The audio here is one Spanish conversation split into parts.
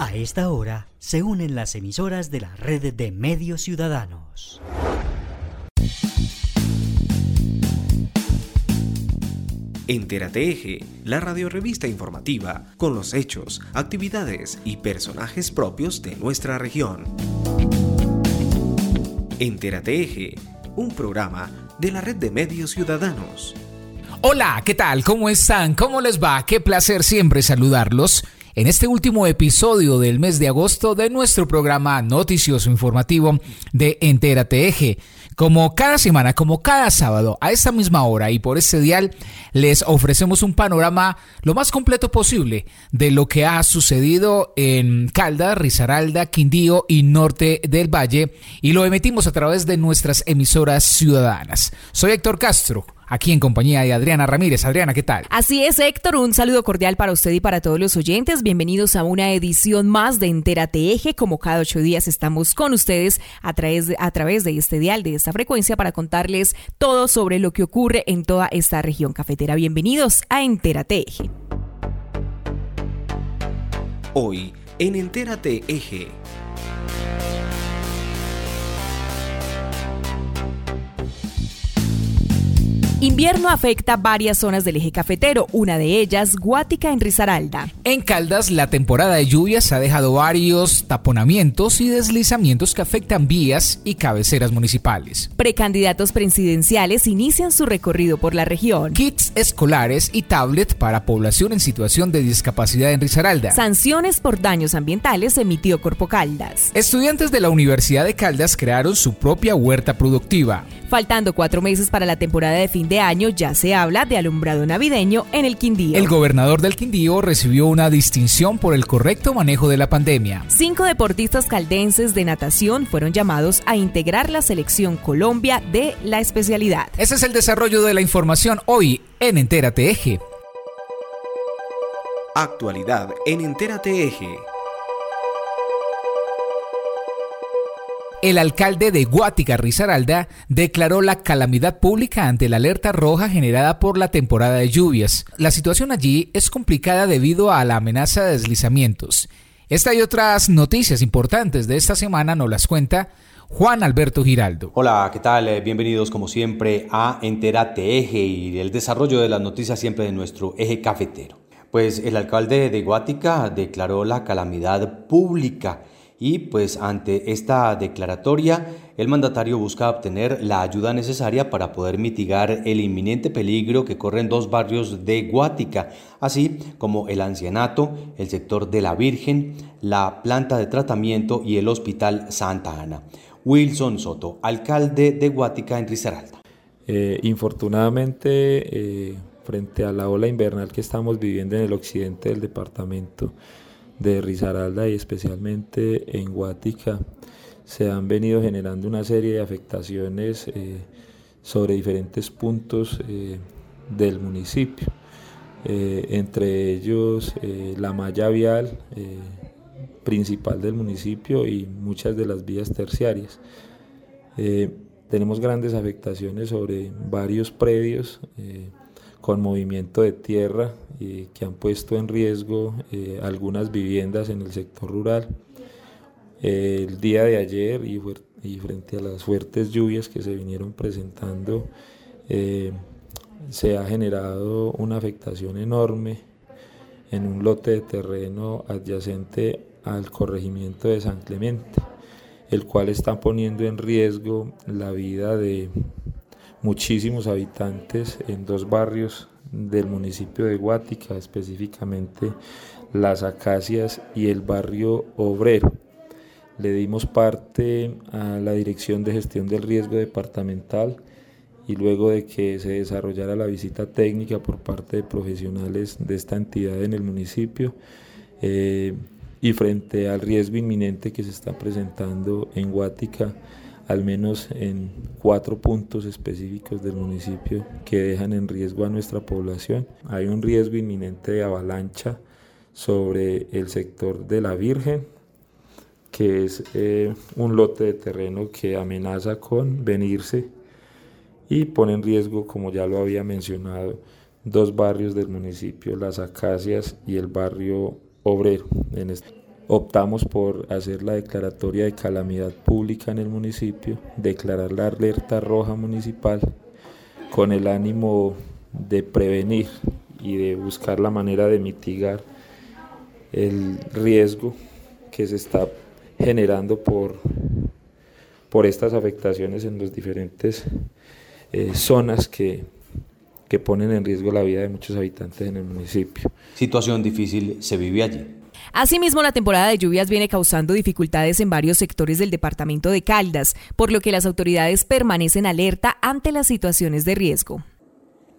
A esta hora se unen las emisoras de la red de medios ciudadanos. Entérate Eje, la radiorevista informativa con los hechos, actividades y personajes propios de nuestra región. Entérate Eje, un programa de la red de medios ciudadanos. Hola, ¿qué tal? ¿Cómo están? ¿Cómo les va? Qué placer siempre saludarlos en este último episodio del mes de agosto de nuestro programa noticioso informativo de Entérate Eje. Como cada semana, como cada sábado, a esta misma hora y por este dial, les ofrecemos un panorama lo más completo posible de lo que ha sucedido en Calda, Risaralda, Quindío y Norte del Valle y lo emitimos a través de nuestras emisoras ciudadanas. Soy Héctor Castro aquí en compañía de Adriana Ramírez. Adriana, ¿qué tal? Así es, Héctor, un saludo cordial para usted y para todos los oyentes. Bienvenidos a una edición más de Entérate Eje. Como cada ocho días estamos con ustedes a través, de, a través de este dial, de esta frecuencia, para contarles todo sobre lo que ocurre en toda esta región cafetera. Bienvenidos a Entérate Eje. Hoy, en Entérate Eje. Invierno afecta varias zonas del eje cafetero, una de ellas Guática en Risaralda. En Caldas, la temporada de lluvias ha dejado varios taponamientos y deslizamientos que afectan vías y cabeceras municipales. Precandidatos presidenciales inician su recorrido por la región. Kits escolares y tablet para población en situación de discapacidad en Risaralda. Sanciones por daños ambientales emitió Corpo Caldas. Estudiantes de la Universidad de Caldas crearon su propia huerta productiva. Faltando cuatro meses para la temporada de fin de año, ya se habla de alumbrado navideño en el Quindío. El gobernador del Quindío recibió una distinción por el correcto manejo de la pandemia. Cinco deportistas caldenses de natación fueron llamados a integrar la selección Colombia de la especialidad. Ese es el desarrollo de la información hoy en Entérate Eje. Actualidad en Entérate Eje. El alcalde de Guática, Risaralda, declaró la calamidad pública ante la alerta roja generada por la temporada de lluvias. La situación allí es complicada debido a la amenaza de deslizamientos. Esta y otras noticias importantes de esta semana nos las cuenta Juan Alberto Giraldo. Hola, ¿qué tal? Eh, bienvenidos como siempre a Enterate Eje y el desarrollo de las noticias siempre de nuestro eje cafetero. Pues el alcalde de Guática declaró la calamidad pública y pues ante esta declaratoria el mandatario busca obtener la ayuda necesaria para poder mitigar el inminente peligro que corren dos barrios de Guática, así como el ancianato, el sector de la Virgen, la planta de tratamiento y el Hospital Santa Ana. Wilson Soto, alcalde de Guática en Risaralda. Eh, infortunadamente, eh, frente a la ola invernal que estamos viviendo en el occidente del departamento, de Risaralda y especialmente en Guática se han venido generando una serie de afectaciones eh, sobre diferentes puntos eh, del municipio, eh, entre ellos la malla vial principal del municipio y muchas de las vías terciarias. tenemos grandes afectaciones sobre varios predios con movimiento de tierra eh, que han puesto en riesgo eh, algunas viviendas en el sector rural. Eh, el día de ayer y, y, frente a las fuertes lluvias que se vinieron presentando, se ha generado una afectación enorme en un lote de terreno adyacente al corregimiento de San Clemente, el cual está poniendo en riesgo la vida de muchísimos habitantes en dos barrios del municipio de Guática, específicamente Las Acacias y el barrio Obrero. Le dimos parte a la Dirección de Gestión del Riesgo Departamental y luego de que se desarrollara la visita técnica por parte de profesionales de esta entidad en el municipio eh, y frente al riesgo inminente que se está presentando en Guática, al menos en cuatro puntos específicos del municipio que dejan en riesgo a nuestra población. Hay un riesgo inminente de avalancha sobre el sector de la Virgen, que es eh, un lote de terreno que amenaza con venirse y pone en riesgo, como ya lo había mencionado, dos barrios del municipio, Las Acacias y el barrio Obrero. Este optamos por hacer la declaratoria de calamidad pública en el municipio, declarar la alerta roja municipal con el ánimo de prevenir y de buscar la manera de mitigar el riesgo que se está generando por, por estas afectaciones en las diferentes eh, zonas que, que ponen en riesgo la vida de muchos habitantes en el municipio. Situación difícil se vive allí. Asimismo, la temporada de lluvias viene causando dificultades en varios sectores del departamento de Caldas, por lo que las autoridades permanecen alerta ante las situaciones de riesgo.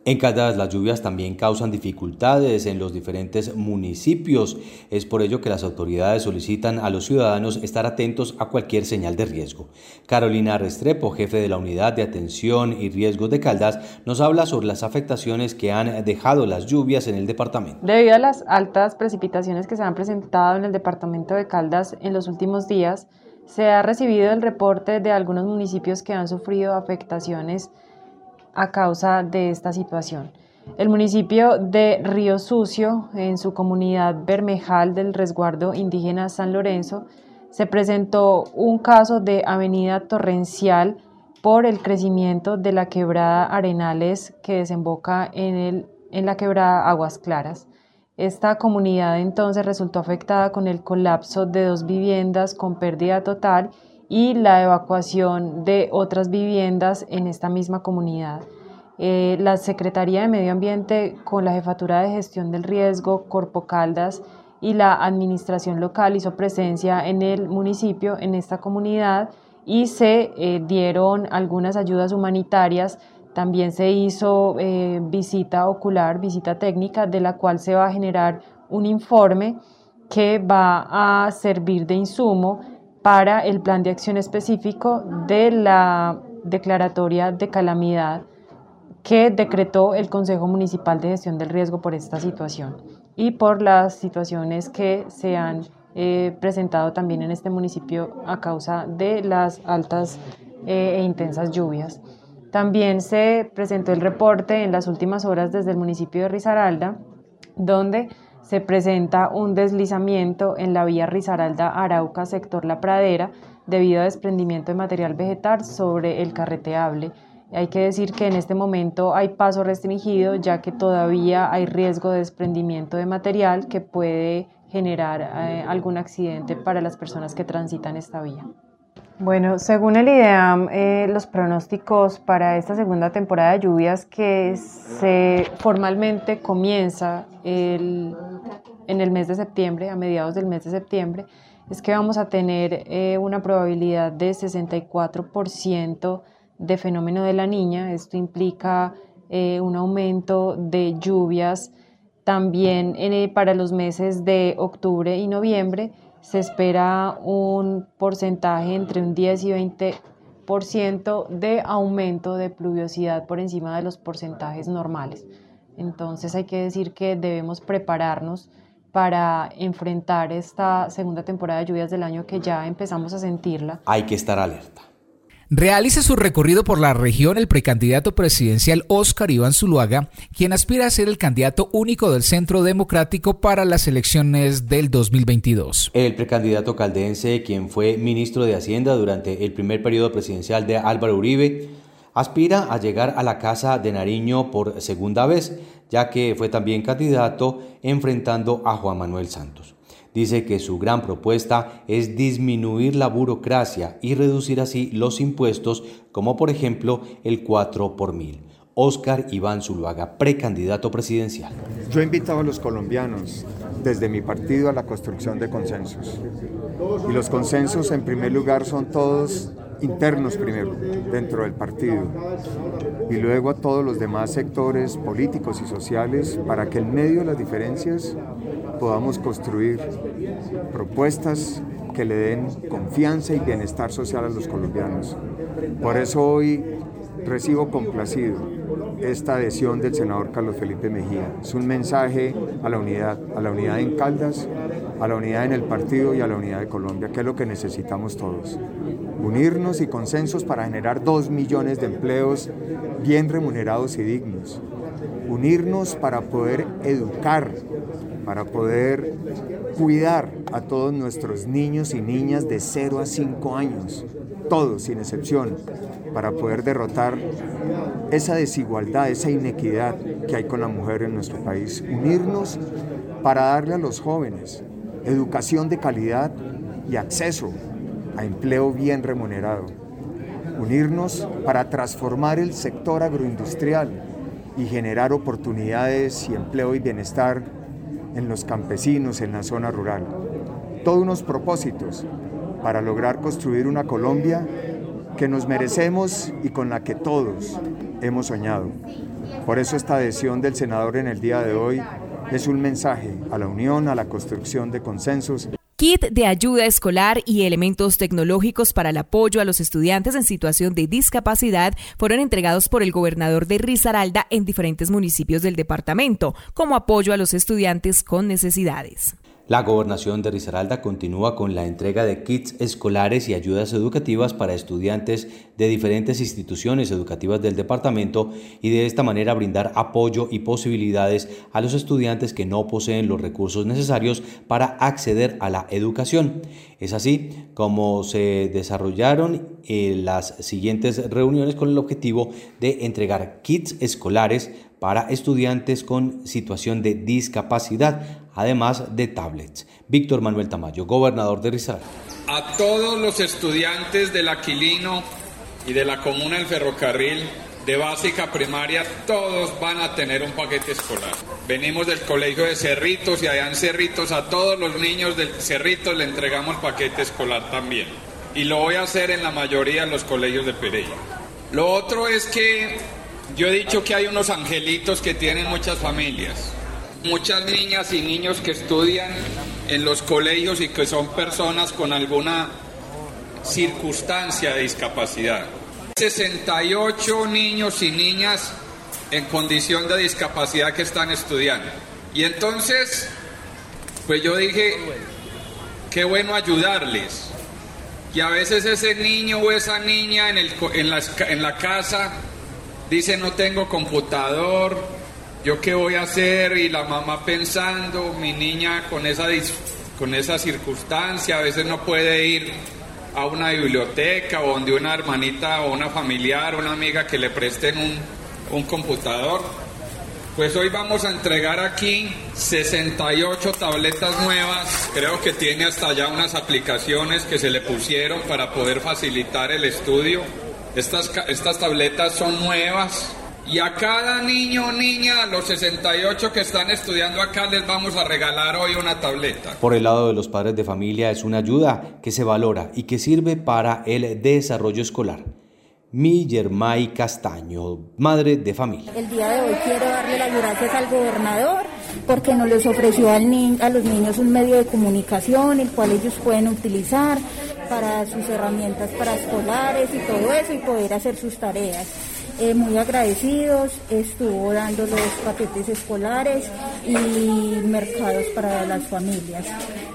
En Caldas las lluvias también causan dificultades en los diferentes municipios. Es por ello que las autoridades solicitan a los ciudadanos estar atentos a cualquier señal de riesgo. Carolina Restrepo, jefe de la Unidad de Atención y Riesgos de Caldas, nos habla sobre las afectaciones que han dejado las lluvias en el departamento. Debido a las altas precipitaciones que se han presentado en el departamento de Caldas en los últimos días, se ha recibido el reporte de algunos municipios que han sufrido afectaciones a causa de esta situación. El municipio de Río Sucio, en su comunidad Bermejal del resguardo indígena San Lorenzo, se presentó un caso de avenida torrencial por el crecimiento de la quebrada Arenales que desemboca en, el, en la quebrada Aguas Claras. Esta comunidad entonces resultó afectada con el colapso de dos viviendas con pérdida total y la evacuación de otras viviendas en esta misma comunidad. Eh, la Secretaría de Medio Ambiente con la Jefatura de Gestión del Riesgo, Corpo Caldas y la Administración Local hizo presencia en el municipio, en esta comunidad, y se eh, dieron algunas ayudas humanitarias. También se hizo eh, visita ocular, visita técnica, de la cual se va a generar un informe que va a servir de insumo para el plan de acción específico de la declaratoria de calamidad que decretó el Consejo Municipal de Gestión del Riesgo por esta situación y por las situaciones que se han eh, presentado también en este municipio a causa de las altas eh, e intensas lluvias. También se presentó el reporte en las últimas horas desde el municipio de Risaralda, donde se presenta un deslizamiento en la vía Risaralda-Arauca, sector La Pradera, debido a desprendimiento de material vegetal sobre el carreteable. Hay que decir que en este momento hay paso restringido, ya que todavía hay riesgo de desprendimiento de material que puede generar eh, algún accidente para las personas que transitan esta vía. Bueno, según el IDEAM, eh, los pronósticos para esta segunda temporada de lluvias que se formalmente comienza en el mes de septiembre, a mediados del mes de septiembre, es que vamos a tener eh, una probabilidad de 64% de fenómeno de la niña. Esto implica eh, un aumento de lluvias también para los meses de octubre y noviembre se espera un porcentaje entre un 10 y 20% de aumento de pluviosidad por encima de los porcentajes normales. Entonces hay que decir que debemos prepararnos para enfrentar esta segunda temporada de lluvias del año que ya empezamos a sentirla. Hay que estar alerta. Realiza su recorrido por la región el precandidato presidencial Óscar Iván Zuluaga, quien aspira a ser el candidato único del Centro Democrático para las elecciones del 2022. El precandidato caldense, quien fue ministro de Hacienda durante el primer periodo presidencial de Álvaro Uribe, aspira a llegar a la Casa de Nariño por segunda vez, ya que fue también candidato enfrentando a Juan Manuel Santos. Dice que su gran propuesta es disminuir la burocracia y reducir así los impuestos, como por ejemplo el 4 por mil. Oscar Iván Zuluaga, precandidato presidencial. Yo he invitado a los colombianos desde mi partido a la construcción de consensos. Y los consensos en primer lugar son todos internos primero, dentro del partido, y luego a todos los demás sectores políticos y sociales para que en medio de las diferencias podamos construir propuestas que le den confianza y bienestar social a los colombianos. Por eso hoy recibo complacido esta adhesión del senador Carlos Felipe Mejía. Es un mensaje a la unidad, a la unidad en Caldas, a la unidad en el partido y a la unidad de Colombia, que es lo que necesitamos todos. Unirnos y consensos para generar dos millones de empleos bien remunerados y dignos. Unirnos para poder educar para poder cuidar a todos nuestros niños y niñas de 0 a 5 años, todos sin excepción, para poder derrotar esa desigualdad, esa inequidad que hay con la mujer en nuestro país. Unirnos para darle a los jóvenes educación de calidad y acceso a empleo bien remunerado. Unirnos para transformar el sector agroindustrial y generar oportunidades y empleo y bienestar en los campesinos, en la zona rural. Todos unos propósitos para lograr construir una Colombia que nos merecemos y con la que todos hemos soñado. Por eso esta adhesión del senador en el día de hoy es un mensaje a la unión, a la construcción de consensos kit de ayuda escolar y elementos tecnológicos para el apoyo a los estudiantes en situación de discapacidad fueron entregados por el gobernador de Risaralda en diferentes municipios del departamento, como apoyo a los estudiantes con necesidades. La gobernación de Risaralda continúa con la entrega de kits escolares y ayudas educativas para estudiantes de diferentes instituciones educativas del departamento y de esta manera brindar apoyo y posibilidades a los estudiantes que no poseen los recursos necesarios para acceder a la educación. Es así como se desarrollaron eh, las siguientes reuniones con el objetivo de entregar kits escolares para estudiantes con situación de discapacidad, además de tablets. Víctor Manuel Tamayo, gobernador de Rizal. A todos los estudiantes del Aquilino y de la Comuna del Ferrocarril, de básica primaria, todos van a tener un paquete escolar. Venimos del colegio de Cerritos y allá en Cerritos a todos los niños del Cerritos le entregamos paquete escolar también. Y lo voy a hacer en la mayoría de los colegios de Pereira. Lo otro es que yo he dicho que hay unos angelitos que tienen muchas familias, muchas niñas y niños que estudian en los colegios y que son personas con alguna circunstancia de discapacidad. 68 niños y niñas en condición de discapacidad que están estudiando. Y entonces, pues yo dije, qué bueno ayudarles. Y a veces ese niño o esa niña en, el, en, la, en la casa Dice, no tengo computador, ¿yo qué voy a hacer? Y la mamá pensando, mi niña con esa, con esa circunstancia, a veces no puede ir a una biblioteca o donde una hermanita o una familiar una amiga que le presten un, un computador. Pues hoy vamos a entregar aquí 68 tabletas nuevas. Creo que tiene hasta ya unas aplicaciones que se le pusieron para poder facilitar el estudio. Estas, estas tabletas son nuevas y a cada niño o niña, a los 68 que están estudiando acá, les vamos a regalar hoy una tableta. Por el lado de los padres de familia es una ayuda que se valora y que sirve para el desarrollo escolar. Mi Yermay Castaño, madre de familia. El día de hoy quiero darle las gracias al gobernador porque nos les ofreció al a los niños un medio de comunicación el cual ellos pueden utilizar para sus herramientas para escolares y todo eso y poder hacer sus tareas. Eh, muy agradecidos, estuvo dando los paquetes escolares y mercados para las familias.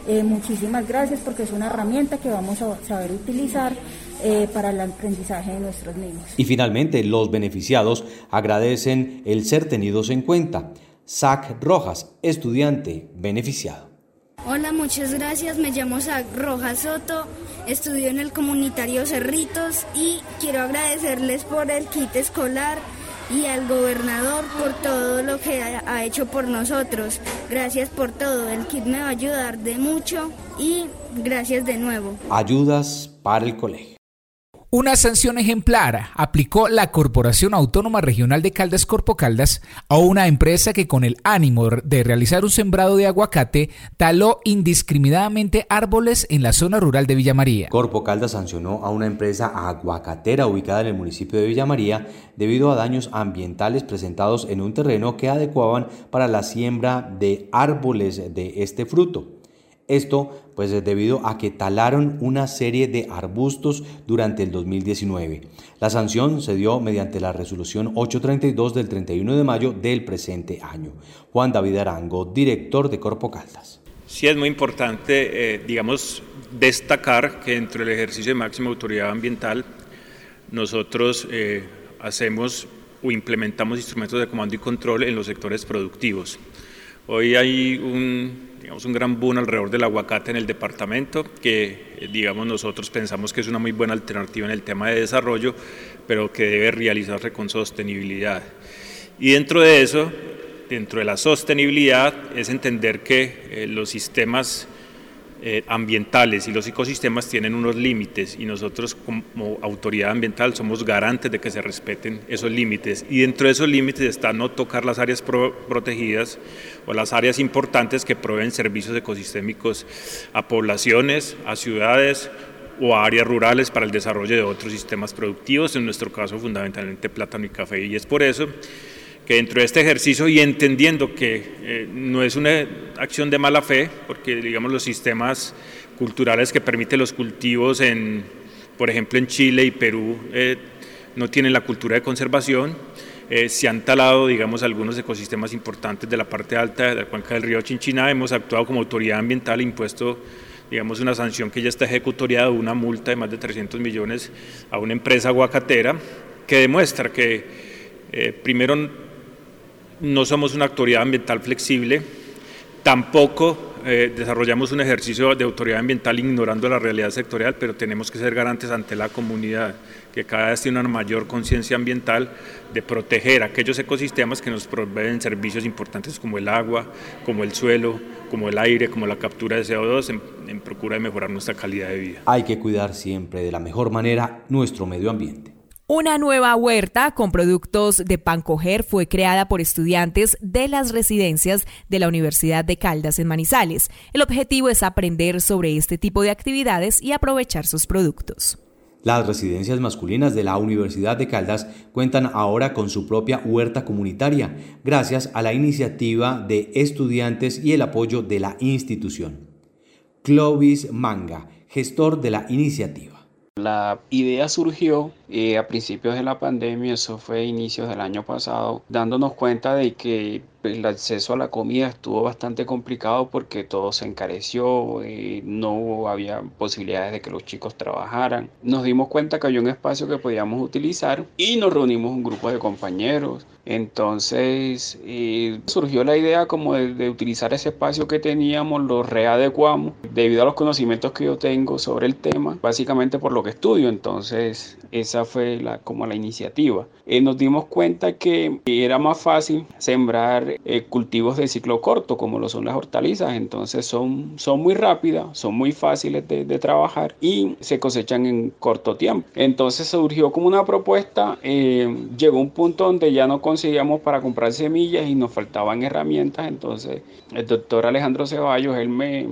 Eh, muchísimas gracias porque es una herramienta que vamos a saber utilizar eh, para el aprendizaje de nuestros niños. Y finalmente, los beneficiados agradecen el ser tenidos en cuenta. Zach Rojas, estudiante beneficiado. Hola, muchas gracias. Me llamo Zach Rojas Soto, estudio en el comunitario Cerritos y quiero agradecerles por el kit escolar y al gobernador por todo lo que ha hecho por nosotros. Gracias por todo. El kit me va a ayudar de mucho y gracias de nuevo. Ayudas para el colegio. Una sanción ejemplar aplicó la Corporación Autónoma Regional de Caldas Corpo Caldas a una empresa que con el ánimo de realizar un sembrado de aguacate taló indiscriminadamente árboles en la zona rural de Villa María. Corpo Caldas sancionó a una empresa aguacatera ubicada en el municipio de Villa María debido a daños ambientales presentados en un terreno que adecuaban para la siembra de árboles de este fruto. Esto pues debido a que talaron una serie de arbustos durante el 2019. La sanción se dio mediante la resolución 832 del 31 de mayo del presente año. Juan David Arango, director de Corpo Caldas. Sí es muy importante, eh, digamos, destacar que dentro del ejercicio de máxima autoridad ambiental nosotros eh, hacemos o implementamos instrumentos de comando y control en los sectores productivos Hoy hay un, digamos, un gran boom alrededor del aguacate en el departamento, que eh, digamos nosotros pensamos que es una muy buena alternativa en el tema de desarrollo, pero que debe realizarse con sostenibilidad. Y dentro de eso, dentro de la sostenibilidad, es entender que eh, los sistemas eh, ambientales y los ecosistemas tienen unos límites y nosotros como autoridad ambiental somos garantes de que se respeten esos límites. Y dentro de esos límites está no tocar las áreas protegidas o las áreas importantes que proveen servicios ecosistémicos a poblaciones, a ciudades o a áreas rurales para el desarrollo de otros sistemas productivos, en nuestro caso fundamentalmente plátano y café. Y es por eso que dentro de este ejercicio y entendiendo que eh, no es una acción de mala fe, porque digamos los sistemas culturales que permiten los cultivos en, por ejemplo, en Chile y Perú eh, no tienen la cultura de conservación, eh, se han talado, digamos, algunos ecosistemas importantes de la parte alta de la cuenca del río Chinchina, hemos actuado como autoridad ambiental, impuesto digamos, una sanción que ya está ejecutoriada, una multa de más de 300 millones a una empresa aguacatera, que demuestra que primero no somos una autoridad ambiental flexible, tampoco eh, desarrollamos un ejercicio de autoridad ambiental ignorando la realidad sectorial, pero tenemos que ser garantes ante la comunidad, que cada vez tiene una mayor conciencia ambiental de proteger aquellos ecosistemas que nos proveen servicios importantes como el agua, como el suelo, como el aire, como la captura de CO2, en procura de mejorar nuestra calidad de vida. Hay que cuidar siempre de la mejor manera nuestro medio ambiente. Una nueva huerta con productos de pan coger fue creada por estudiantes de las residencias de la Universidad de Caldas en Manizales. El objetivo es aprender sobre este tipo de actividades y aprovechar sus productos. Las residencias masculinas de la Universidad de Caldas cuentan ahora con su propia huerta comunitaria, gracias a la iniciativa de estudiantes y el apoyo de la institución. Clovis Manga, gestor de la iniciativa. La idea surgió eh, a principios de la pandemia, eso fue inicios del año pasado, dándonos cuenta de que el acceso a la comida estuvo bastante complicado porque todo se encareció, eh, no había posibilidades de que los chicos trabajaran. Nos dimos cuenta que había un espacio que podíamos utilizar y nos reunimos un grupo de compañeros entonces eh, surgió la idea como de, utilizar ese espacio que teníamos, lo readecuamos debido a los conocimientos que yo tengo sobre el tema, básicamente por lo que estudio. Entonces esa fue la, como la iniciativa. Eh, nos dimos cuenta que era más fácil sembrar eh, cultivos de ciclo corto como lo son las hortalizas. Entonces son, son muy rápidas, son muy fáciles de, de trabajar y se cosechan en corto tiempo. Entonces surgió como una propuesta, llegó un punto donde ya no conseguíamos para comprar semillas y nos faltaban herramientas. Entonces el doctor Alejandro Ceballos, él me,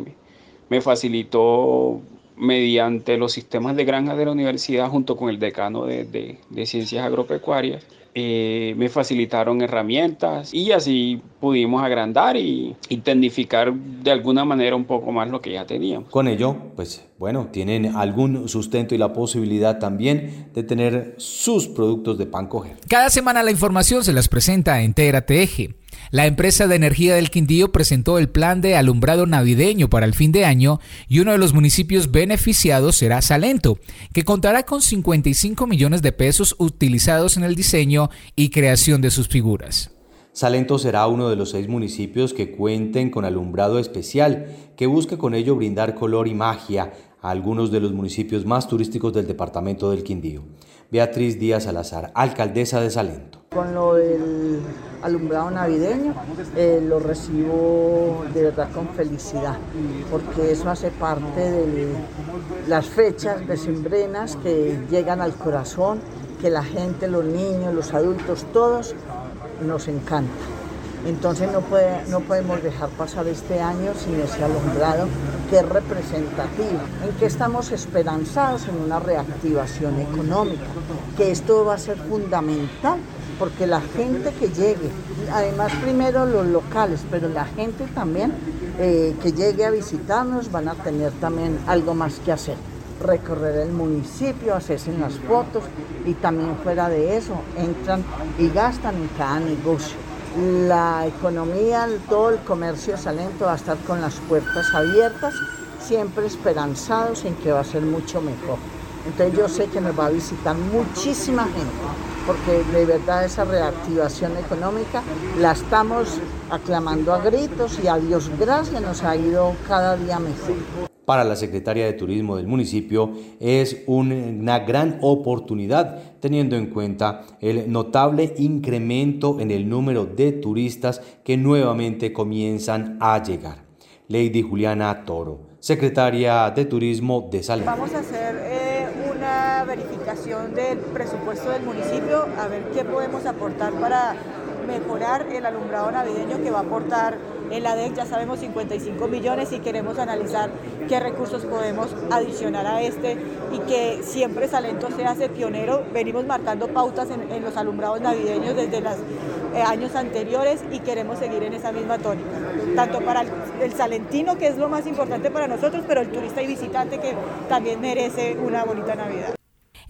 me facilitó mediante los sistemas de granjas de la universidad junto con el decano de, de Ciencias Agropecuarias eh, me facilitaron herramientas y así pudimos agrandar y, y de alguna manera un poco más lo que ya teníamos. Con ello, pues bueno, tienen algún sustento y la posibilidad también de tener sus productos de pan coger. Cada semana la información se las presenta en Eje. La empresa de energía del Quindío presentó el plan de alumbrado navideño para el fin de año y uno de los municipios beneficiados será Salento, que contará con 55 millones de pesos utilizados en el diseño y creación de sus figuras. Salento será uno de los seis municipios que cuenten con alumbrado especial, que busca con ello brindar color y magia a algunos de los municipios más turísticos del departamento del Quindío. Beatriz Díaz Salazar, alcaldesa de Salento. Con lo del alumbrado navideño eh, lo recibo de verdad con felicidad, porque eso hace parte de las fechas decembrinas que llegan al corazón, que la gente, los niños, los adultos, todos nos encanta. Entonces no, puede, no podemos dejar pasar este año sin ese alumbrado que es representativo, en que estamos esperanzados en una reactivación económica, que esto va a ser fundamental porque la gente que llegue, además primero los locales, pero la gente también eh, que llegue a visitarnos van a tener también algo más que hacer. Recorrer el municipio, hacerse las fotos y también fuera de eso entran y gastan en cada negocio. La economía, todo el comercio Salento va a estar con las puertas abiertas, siempre esperanzados en que va a ser mucho mejor. Entonces yo sé que nos va a visitar muchísima gente porque de verdad esa reactivación económica la estamos aclamando a gritos y a Dios gracias nos ha ido cada día mejor. Para la secretaria de Turismo del municipio es una gran oportunidad teniendo en cuenta el notable incremento en el número de turistas que nuevamente comienzan a llegar. Lady Juliana Toro, secretaria de Turismo de Salem. Vamos a hacer eh, verificación del presupuesto del municipio, a ver qué podemos aportar para mejorar el alumbrado navideño que va a aportar el ADEC, ya sabemos 55 millones y queremos analizar qué recursos podemos adicionar a este y que siempre Salento se hace pionero. Venimos marcando pautas en, los alumbrados navideños desde los eh, años anteriores y queremos seguir en esa misma tónica, tanto para el salentino, que es lo más importante para nosotros, pero el turista y visitante que también merece una bonita Navidad.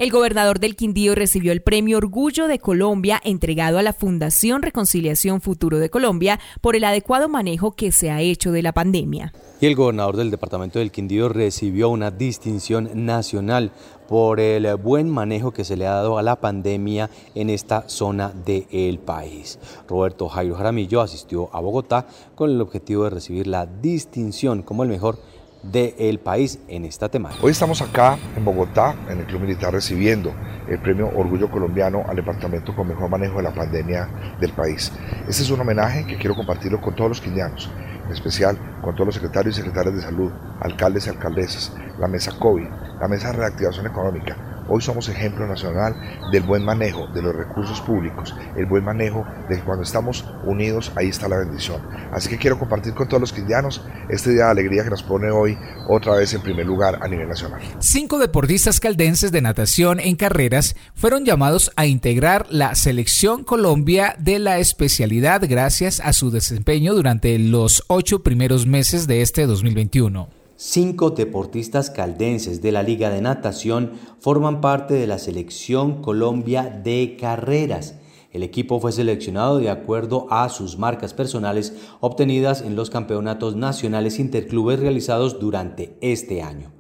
El gobernador del Quindío recibió el premio Orgullo de Colombia entregado a la Fundación Reconciliación Futuro de Colombia por el adecuado manejo que se ha hecho de la pandemia. Y el gobernador del departamento del Quindío recibió una distinción nacional por el buen manejo que se le ha dado a la pandemia en esta zona del país. Roberto Jairo Jaramillo asistió a Bogotá con el objetivo de recibir la distinción como el mejor del país en esta temática. Hoy estamos acá en Bogotá, en el Club Militar, recibiendo el premio Orgullo Colombiano al departamento con mejor manejo de la pandemia del país. Este es un homenaje que quiero compartirlo con todos los quindianos, en especial con todos los secretarios y secretarias de salud, alcaldes y alcaldesas, la mesa COVID, la mesa de reactivación económica, Hoy somos ejemplo nacional del buen manejo de los recursos públicos, el buen manejo de que cuando estamos unidos ahí está la bendición. Así que quiero compartir con todos los quindianos este día de alegría que nos pone hoy otra vez en primer lugar a nivel nacional. Cinco deportistas caldenses de natación en carreras fueron llamados a integrar la selección Colombia de la especialidad gracias a su desempeño durante los ocho primeros meses de este 2021. Cinco deportistas caldenses de la Liga de Natación forman parte de la selección Colombia de carreras. El equipo fue seleccionado de acuerdo a sus marcas personales obtenidas en los campeonatos nacionales interclubes realizados durante este año.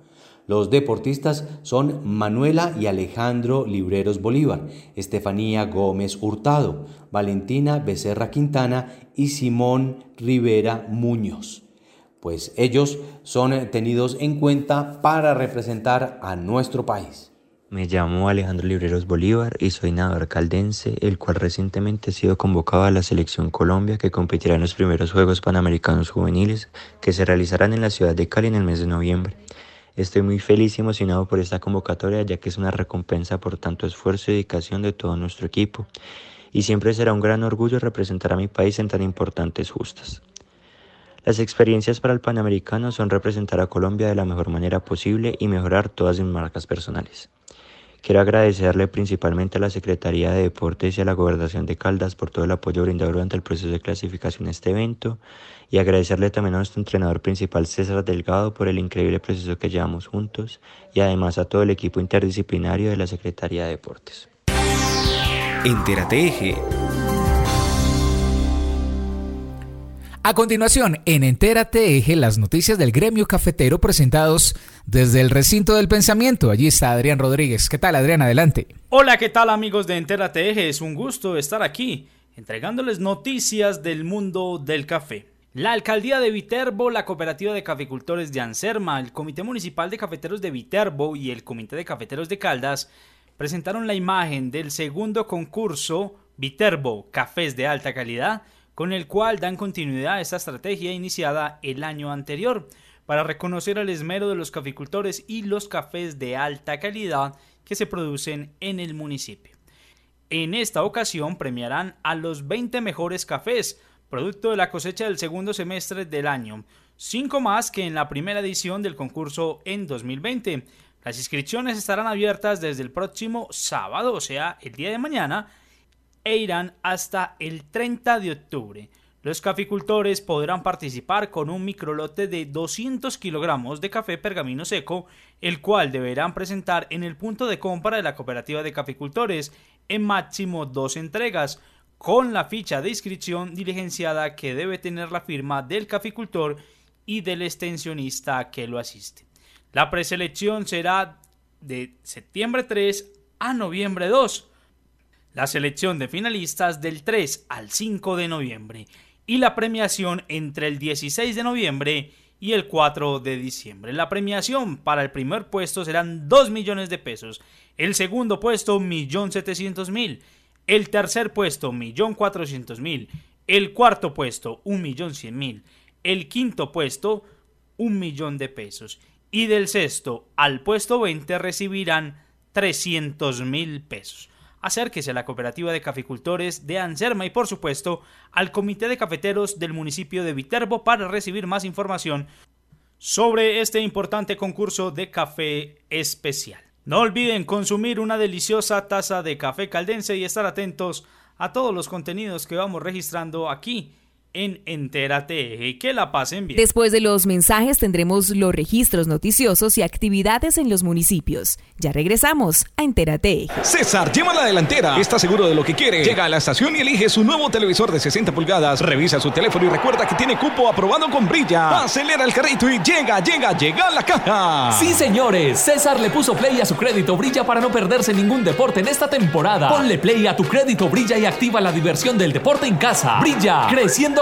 Los deportistas son Manuela y Alejandro Libreros Bolívar, Estefanía Gómez Hurtado, Valentina Becerra Quintana y Simón Rivera Muñoz pues ellos son eh, tenidos en cuenta para representar a nuestro país. Me llamo Alejandro Libreros Bolívar y soy nadador caldense, el cual recientemente ha sido convocado a la Selección Colombia que competirá en los primeros Juegos Panamericanos Juveniles que se realizarán en la ciudad de Cali en el mes de noviembre. Estoy muy feliz y emocionado por esta convocatoria ya que es una recompensa por tanto esfuerzo y dedicación de todo nuestro equipo y siempre será un gran orgullo representar a mi país en tan importantes justas. Las experiencias para el Panamericano son representar a Colombia de la mejor manera posible y mejorar todas mis marcas personales. Quiero agradecerle principalmente a la Secretaría de Deportes y a la Gobernación de Caldas por todo el apoyo brindado durante el proceso de clasificación a este evento y agradecerle también a nuestro entrenador principal César Delgado por el increíble proceso que llevamos juntos y además a todo el equipo interdisciplinario de la Secretaría de Deportes. Entérate A continuación, en Entérate Eje, las noticias del gremio cafetero presentados desde el recinto del pensamiento. Allí está Adrián Rodríguez. ¿Qué tal, Adrián? Adelante. Hola, ¿qué tal, amigos de Entérate Eje? Es un gusto estar aquí entregándoles noticias del mundo del café. La alcaldía de Viterbo, la cooperativa de caficultores de Anserma, el Comité Municipal de Cafeteros de Viterbo y el Comité de Cafeteros de Caldas presentaron la imagen del segundo concurso Viterbo Cafés de Alta Calidad con el cual dan continuidad a esta estrategia iniciada el año anterior para reconocer el esmero de los caficultores y los cafés de alta calidad que se producen en el municipio. En esta ocasión premiarán a los 20 mejores cafés, producto de la cosecha del segundo semestre del año, cinco más que en la primera edición del concurso en 2020. Las inscripciones estarán abiertas desde el próximo sábado, o sea, el día de mañana, e irán hasta el 30 de octubre. Los caficultores podrán participar con un microlote de 200 kilogramos de café pergamino seco, el cual deberán presentar en el punto de compra de la cooperativa de caficultores en máximo dos entregas, con la ficha de inscripción diligenciada que debe tener la firma del caficultor y del extensionista que lo asiste. La preselección será de septiembre 3 a noviembre 2 la selección de finalistas del 3 al 5 de noviembre y la premiación entre el 16 de noviembre y el 4 de diciembre. La premiación para el primer puesto serán 2 millones de pesos, el segundo puesto 1.700.000, el tercer puesto 1.400.000, el cuarto puesto 1.100.000, el quinto puesto 1 millón de pesos y del sexto al puesto 20 recibirán 300 mil pesos. Acérquese a la cooperativa de caficultores de Anserma y por supuesto al comité de cafeteros del municipio de Viterbo para recibir más información sobre este importante concurso de café especial. No olviden consumir una deliciosa taza de café caldense y estar atentos a todos los contenidos que vamos registrando aquí en Entérate que la pasen bien. Después de los mensajes tendremos los registros noticiosos y actividades en los municipios. Ya regresamos a Entérate. César lleva la delantera. Está seguro de lo que quiere. Llega a la estación y elige su nuevo televisor de 60 pulgadas. Revisa su teléfono y recuerda que tiene cupo aprobado con Brilla. Acelera el carrito y llega, llega, llega a la caja. Sí, señores. César le puso play a su crédito Brilla para no perderse ningún deporte en esta temporada. Ponle play a tu crédito Brilla y activa la diversión del deporte en casa. Brilla, creciendo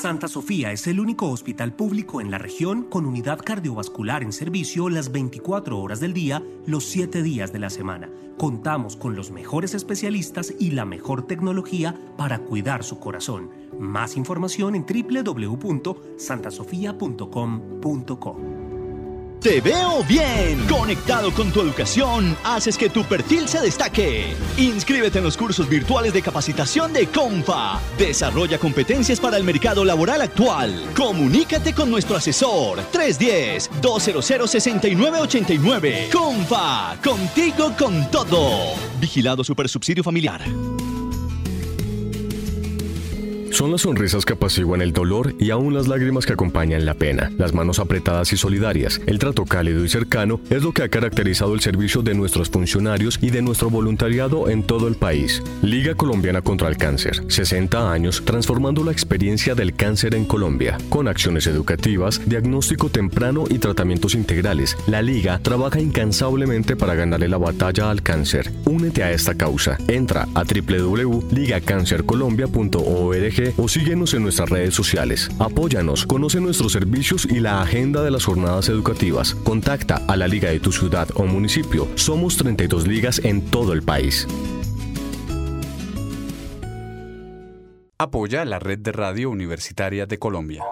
Santa Sofía es el único hospital público en la región con unidad cardiovascular en servicio las 24 horas del día, los 7 días de la semana. Contamos con los mejores especialistas y la mejor tecnología para cuidar su corazón. Más información en www.santasofia.com.co. Te veo bien. Conectado con tu educación, haces que tu perfil se destaque. Inscríbete en los cursos virtuales de capacitación de CONFA. Desarrolla competencias para el mercado laboral actual. Comunícate con nuestro asesor 310-200-6989. CONFA, contigo con todo. Vigilado Supersubsidio Familiar. Son las sonrisas que apaciguan el dolor y aún las lágrimas que acompañan la pena. Las manos apretadas y solidarias, el trato cálido y cercano es lo que ha caracterizado el servicio de nuestros funcionarios y de nuestro voluntariado en todo el país. Liga Colombiana contra el Cáncer. 60 años transformando la experiencia del cáncer en Colombia. Con acciones educativas, diagnóstico temprano y tratamientos integrales, la Liga trabaja incansablemente para ganarle la batalla al cáncer. Únete a esta causa. Entra a www.ligacancercolombia.org o síguenos en nuestras redes sociales. Apóyanos, conoce nuestros servicios y la agenda de las jornadas educativas. Contacta a la liga de tu ciudad o municipio. Somos 32 ligas en todo el país. Apoya la red de radio universitaria de Colombia.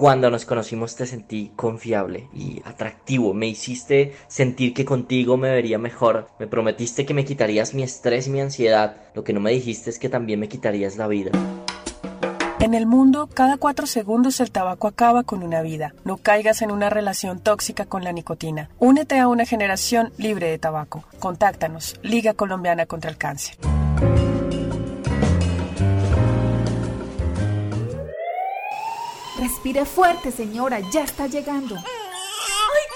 Cuando nos conocimos te sentí confiable y atractivo. Me hiciste sentir que contigo me vería mejor. Me prometiste que me quitarías mi estrés y mi ansiedad. Lo que no me dijiste es que también me quitarías la vida. En el mundo, cada cuatro segundos el tabaco acaba con una vida. No caigas en una relación tóxica con la nicotina. Únete a una generación libre de tabaco. Contáctanos. Liga Colombiana contra el Cáncer. Respire fuerte, señora, ya está llegando. ¡Ay,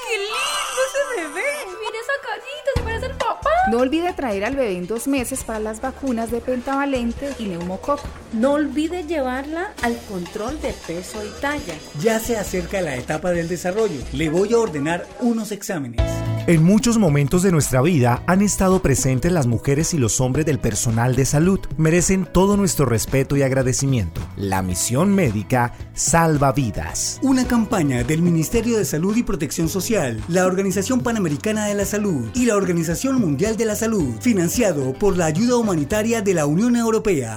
qué lindo ese bebé! Mire esa carita, se parece al papá. No olvide traer al bebé en dos meses para las vacunas de pentavalente y neumococo. No olvide llevarla al control de peso y talla. Ya se acerca la etapa del desarrollo. Le voy a ordenar unos exámenes. En muchos momentos de nuestra vida han estado presentes las mujeres y los hombres del personal de salud. Merecen todo nuestro respeto y agradecimiento. La misión médica salva vidas. Una campaña del Ministerio de Salud y Protección Social, la Organización Panamericana de la Salud y la Organización Mundial de la Salud, financiado por la ayuda humanitaria de la Unión Europea.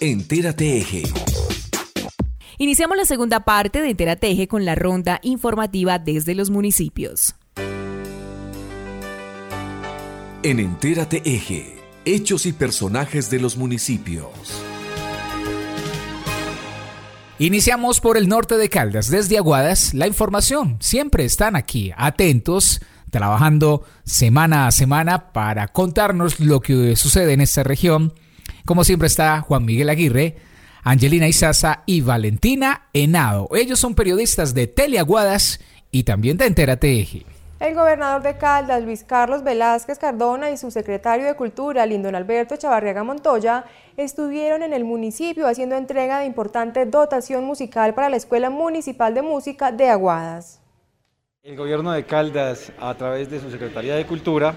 Entérate Eje. Iniciamos la segunda parte de Entérate Eje con la ronda informativa desde los municipios. En Entérate Eje, hechos y personajes de los municipios. Iniciamos por el norte de Caldas, desde Aguadas. La información, siempre están aquí, atentos, trabajando semana a semana para contarnos lo que sucede en esta región. Como siempre está Juan Miguel Aguirre, Angelina Isaza y Valentina Henado. Ellos son periodistas de Teleaguadas y también de Entérate Eje. El gobernador de Caldas, Luis Carlos Velázquez Cardona, y su secretario de Cultura, Lindon Alberto Chavarriaga Montoya, estuvieron en el municipio haciendo entrega de importante dotación musical para la Escuela Municipal de Música de Aguadas. El gobierno de Caldas, a través de su Secretaría de Cultura,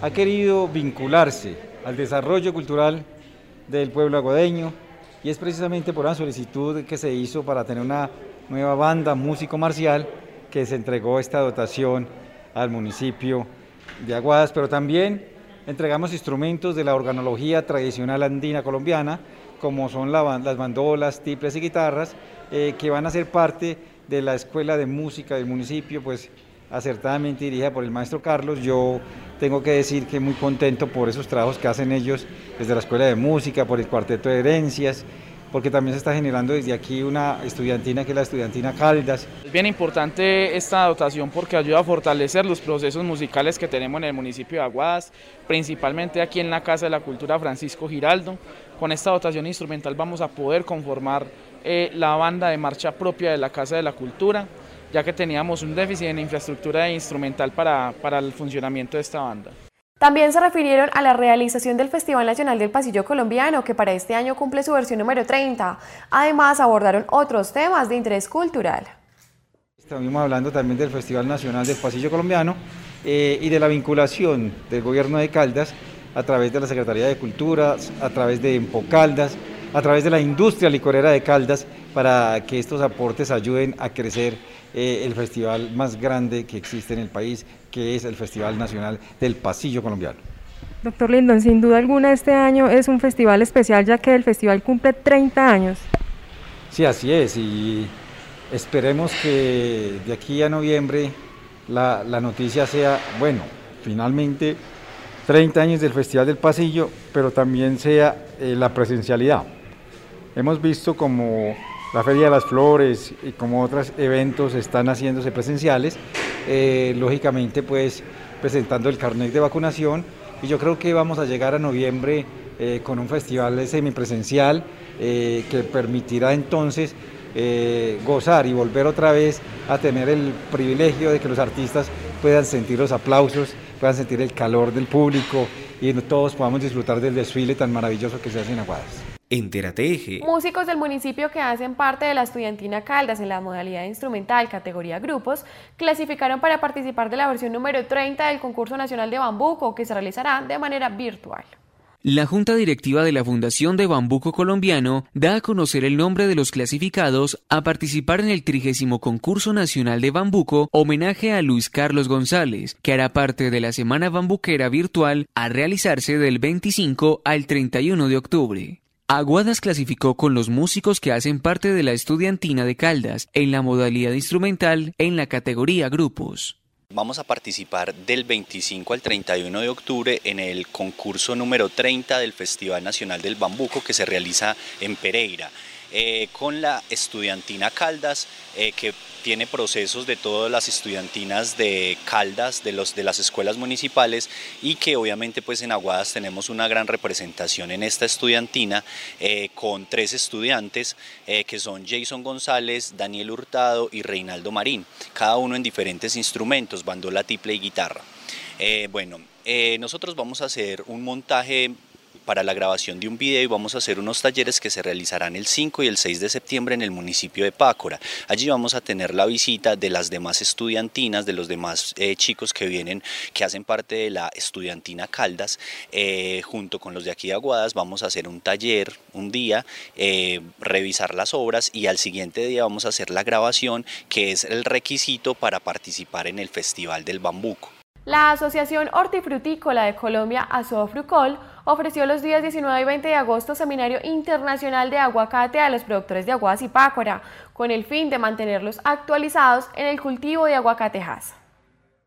ha querido vincularse al desarrollo cultural del pueblo aguadeño y es precisamente por una solicitud que se hizo para tener una nueva banda músico marcial que se entregó esta dotación al municipio de Aguadas, pero también entregamos instrumentos de la organología tradicional andina colombiana, como son las bandolas, tiples y guitarras, eh, que van a ser parte de la Escuela de Música del municipio, pues acertadamente dirigida por el maestro Carlos. Yo tengo que decir que muy contento por esos trabajos que hacen ellos desde la Escuela de Música, por el Cuarteto de Herencias, porque también se está generando desde aquí una estudiantina que es la estudiantina Caldas. Es bien importante esta dotación porque ayuda a fortalecer los procesos musicales que tenemos en el municipio de Aguadas, principalmente aquí en la Casa de la Cultura Francisco Giraldo. Con esta dotación instrumental vamos a poder conformar eh, la banda de marcha propia de la Casa de la Cultura, ya que teníamos un déficit en infraestructura instrumental para, para el funcionamiento de esta banda. También se refirieron a la realización del Festival Nacional del Pasillo Colombiano, que para este año cumple su versión número 30. Además, abordaron otros temas de interés cultural. Estamos hablando también del Festival Nacional del Pasillo Colombiano eh, y de la vinculación del gobierno de Caldas a través de la Secretaría de Cultura, a través de Empocaldas, a través de la industria licorera de Caldas, para que estos aportes ayuden a crecer eh, el festival más grande que existe en el país, que es el Festival Nacional del Pasillo Colombiano. Doctor Lindon, sin duda alguna este año es un festival especial ya que el festival cumple 30 años. Sí, así es, y esperemos que de aquí a noviembre la, noticia sea, bueno, finalmente 30 años del Festival del Pasillo, pero también sea eh, la presencialidad. Hemos visto como la Feria de las Flores y como otros eventos están haciéndose presenciales, eh, lógicamente pues presentando el carnet de vacunación y yo creo que vamos a llegar a noviembre eh, con un festival semipresencial eh, que permitirá entonces gozar y volver otra vez a tener el privilegio de que los artistas puedan sentir los aplausos, puedan sentir el calor del público y todos podamos disfrutar del desfile tan maravilloso que se hace en Aguadas. Enterateje. Músicos del municipio que hacen parte de la estudiantina Caldas en la modalidad instrumental categoría grupos clasificaron para participar de la versión número 30 del concurso nacional de bambuco que se realizará de manera virtual. La Junta Directiva de la Fundación de Bambuco Colombiano da a conocer el nombre de los clasificados a participar en el trigésimo concurso nacional de bambuco homenaje a Luis Carlos González, que hará parte de la Semana Bambuquera Virtual a realizarse del 25 al 31 de octubre. Aguadas clasificó con los músicos que hacen parte de la estudiantina de Caldas en la modalidad instrumental en la categoría grupos. Vamos a participar del 25 al 31 de octubre en el concurso número 30 del Festival Nacional del Bambuco que se realiza en Pereira. Eh, con la estudiantina Caldas, eh, que tiene procesos de todas las estudiantinas de Caldas, de, los, de las escuelas municipales, y que obviamente pues en Aguadas tenemos una gran representación en esta estudiantina, eh, con tres estudiantes, que son Jason González, Daniel Hurtado y Reinaldo Marín, cada uno en diferentes instrumentos, bandola, tiple y guitarra. bueno, nosotros vamos a hacer un montaje para la grabación de un video y vamos a hacer unos talleres que se realizarán el 5 y el 6 de septiembre en el municipio de Pácora. Allí vamos a tener la visita de las demás estudiantinas, de los demás eh, chicos que vienen, que hacen parte de la estudiantina Caldas, eh, junto con los de aquí de Aguadas, vamos a hacer un taller un día, eh, revisar las obras y al siguiente día vamos a hacer la grabación, que es el requisito para participar en el Festival del Bambuco. La Asociación Hortifrutícola de Colombia, Asofrucol, ofreció los días 19 y 20 de agosto Seminario Internacional de Aguacate a los productores de Aguas y Pácora, con el fin de mantenerlos actualizados en el cultivo de aguacatejas.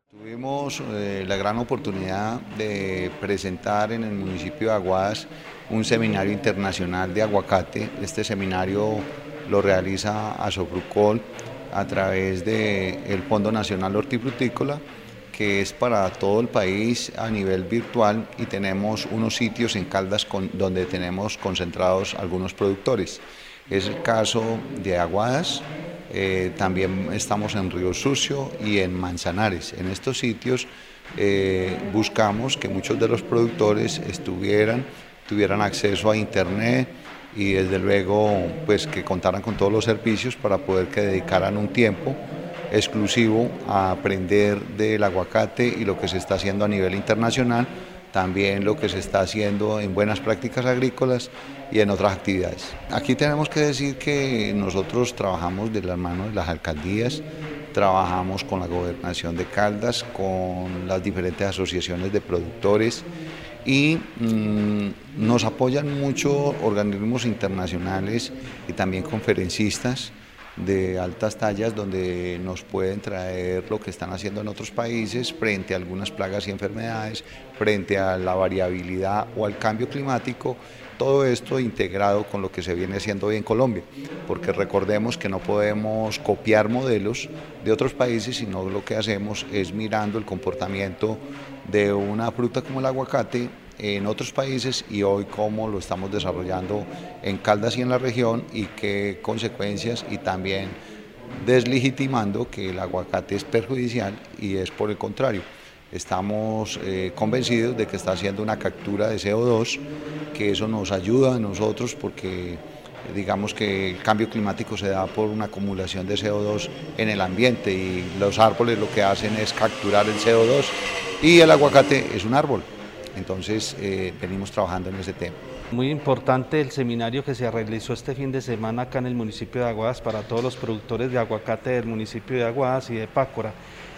Tuvimos eh, la gran oportunidad de presentar en el municipio de Aguadas un seminario internacional de aguacate. Este seminario lo realiza Asofrucol a través del Fondo Nacional Hortifrutícola, que es para todo el país a nivel virtual y tenemos unos sitios en Caldas donde tenemos concentrados algunos productores. Es el caso de Aguadas, eh, también estamos en Río Sucio y en Manzanares. En estos sitios eh, buscamos que muchos de los productores estuvieran, tuvieran acceso a internet y desde luego pues que contaran con todos los servicios para poder que dedicaran un tiempo exclusivo a aprender del aguacate y lo que se está haciendo a nivel internacional, también lo que se está haciendo en buenas prácticas agrícolas y en otras actividades. Aquí tenemos que decir que nosotros trabajamos de las manos de las alcaldías, trabajamos con la gobernación de Caldas, con las diferentes asociaciones de productores y mm, nos apoyan mucho organismos internacionales y también conferencistas de altas tallas donde nos pueden traer lo que están haciendo en otros países frente a algunas plagas y enfermedades, frente a la variabilidad o al cambio climático todo esto integrado con lo que se viene haciendo hoy en Colombia, porque recordemos que no podemos copiar modelos de otros países, sino lo que hacemos es mirando el comportamiento de una fruta como el aguacate en otros países y hoy cómo lo estamos desarrollando en Caldas y en la región y qué consecuencias y también deslegitimando que el aguacate es perjudicial y es por el contrario estamos eh, convencidos de que está haciendo una captura de CO2, que eso nos ayuda a nosotros porque digamos que el cambio climático se da por una acumulación de CO2 en el ambiente y los árboles lo que hacen es capturar el CO2 y el aguacate es un árbol. Entonces eh, venimos trabajando en ese tema. Muy importante el seminario que se realizó este fin de semana acá en el municipio de Aguadas para todos los productores de aguacate del municipio de Aguadas y de Pácora.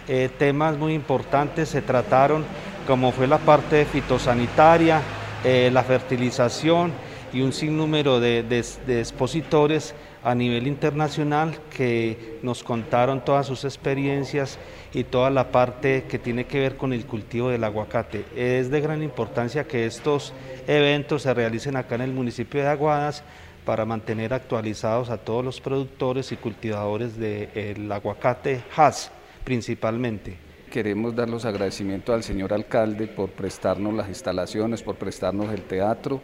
Eh, temas muy importantes se trataron, como fue la parte fitosanitaria, eh, la fertilización y un sinnúmero de, expositores a nivel internacional que nos contaron todas sus experiencias y toda la parte que tiene que ver con el cultivo del aguacate. Es de gran importancia que estos eventos se realicen acá en el municipio de Aguadas para mantener actualizados a todos los productores y cultivadores del aguacate Hass principalmente. Queremos dar los agradecimientos al señor alcalde por prestarnos las instalaciones, por prestarnos el teatro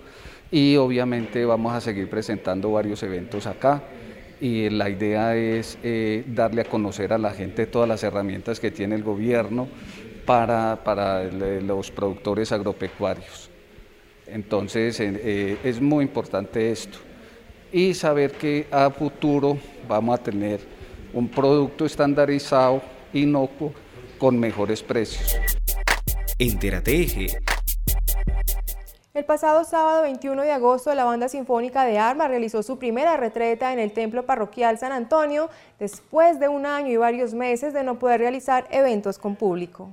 y obviamente vamos a seguir presentando varios eventos acá y la idea es eh, darle a conocer a la gente todas las herramientas que tiene el gobierno para, para los productores agropecuarios. Entonces eh, es muy importante esto y saber que a futuro vamos a tener un producto estandarizado inocuo con mejores precios. Entérate. El pasado sábado 21 de agosto, la Banda Sinfónica de Armas realizó su primera retreta en el Templo Parroquial San Antonio después de un año y varios meses de no poder realizar eventos con público.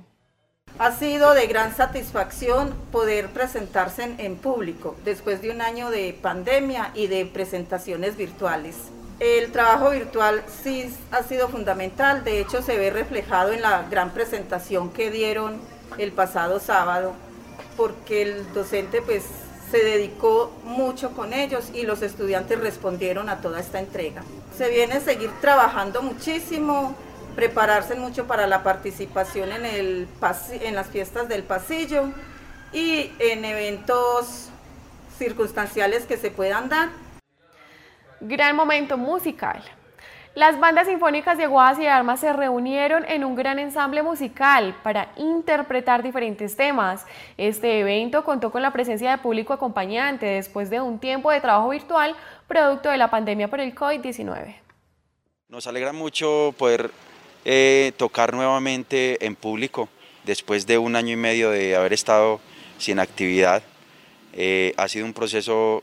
Ha sido de gran satisfacción poder presentarse en, en público después de un año de pandemia y de presentaciones virtuales. El trabajo virtual sí ha sido fundamental, de hecho se ve reflejado en la gran presentación que dieron el pasado sábado, porque el docente pues se dedicó mucho con ellos y los estudiantes respondieron a toda esta entrega. Se viene a seguir trabajando muchísimo, prepararse mucho para la participación en, el, en las fiestas del pasillo y en eventos circunstanciales que se puedan dar Gran momento musical. Las bandas sinfónicas de Aguadas y Armas se reunieron en un gran ensamble musical para interpretar diferentes temas. Este evento contó con la presencia de público acompañante después de un tiempo de trabajo virtual producto de la pandemia por el COVID-19. Nos alegra mucho poder eh, tocar nuevamente en público después de un año y medio de haber estado sin actividad. Eh, ha sido un proceso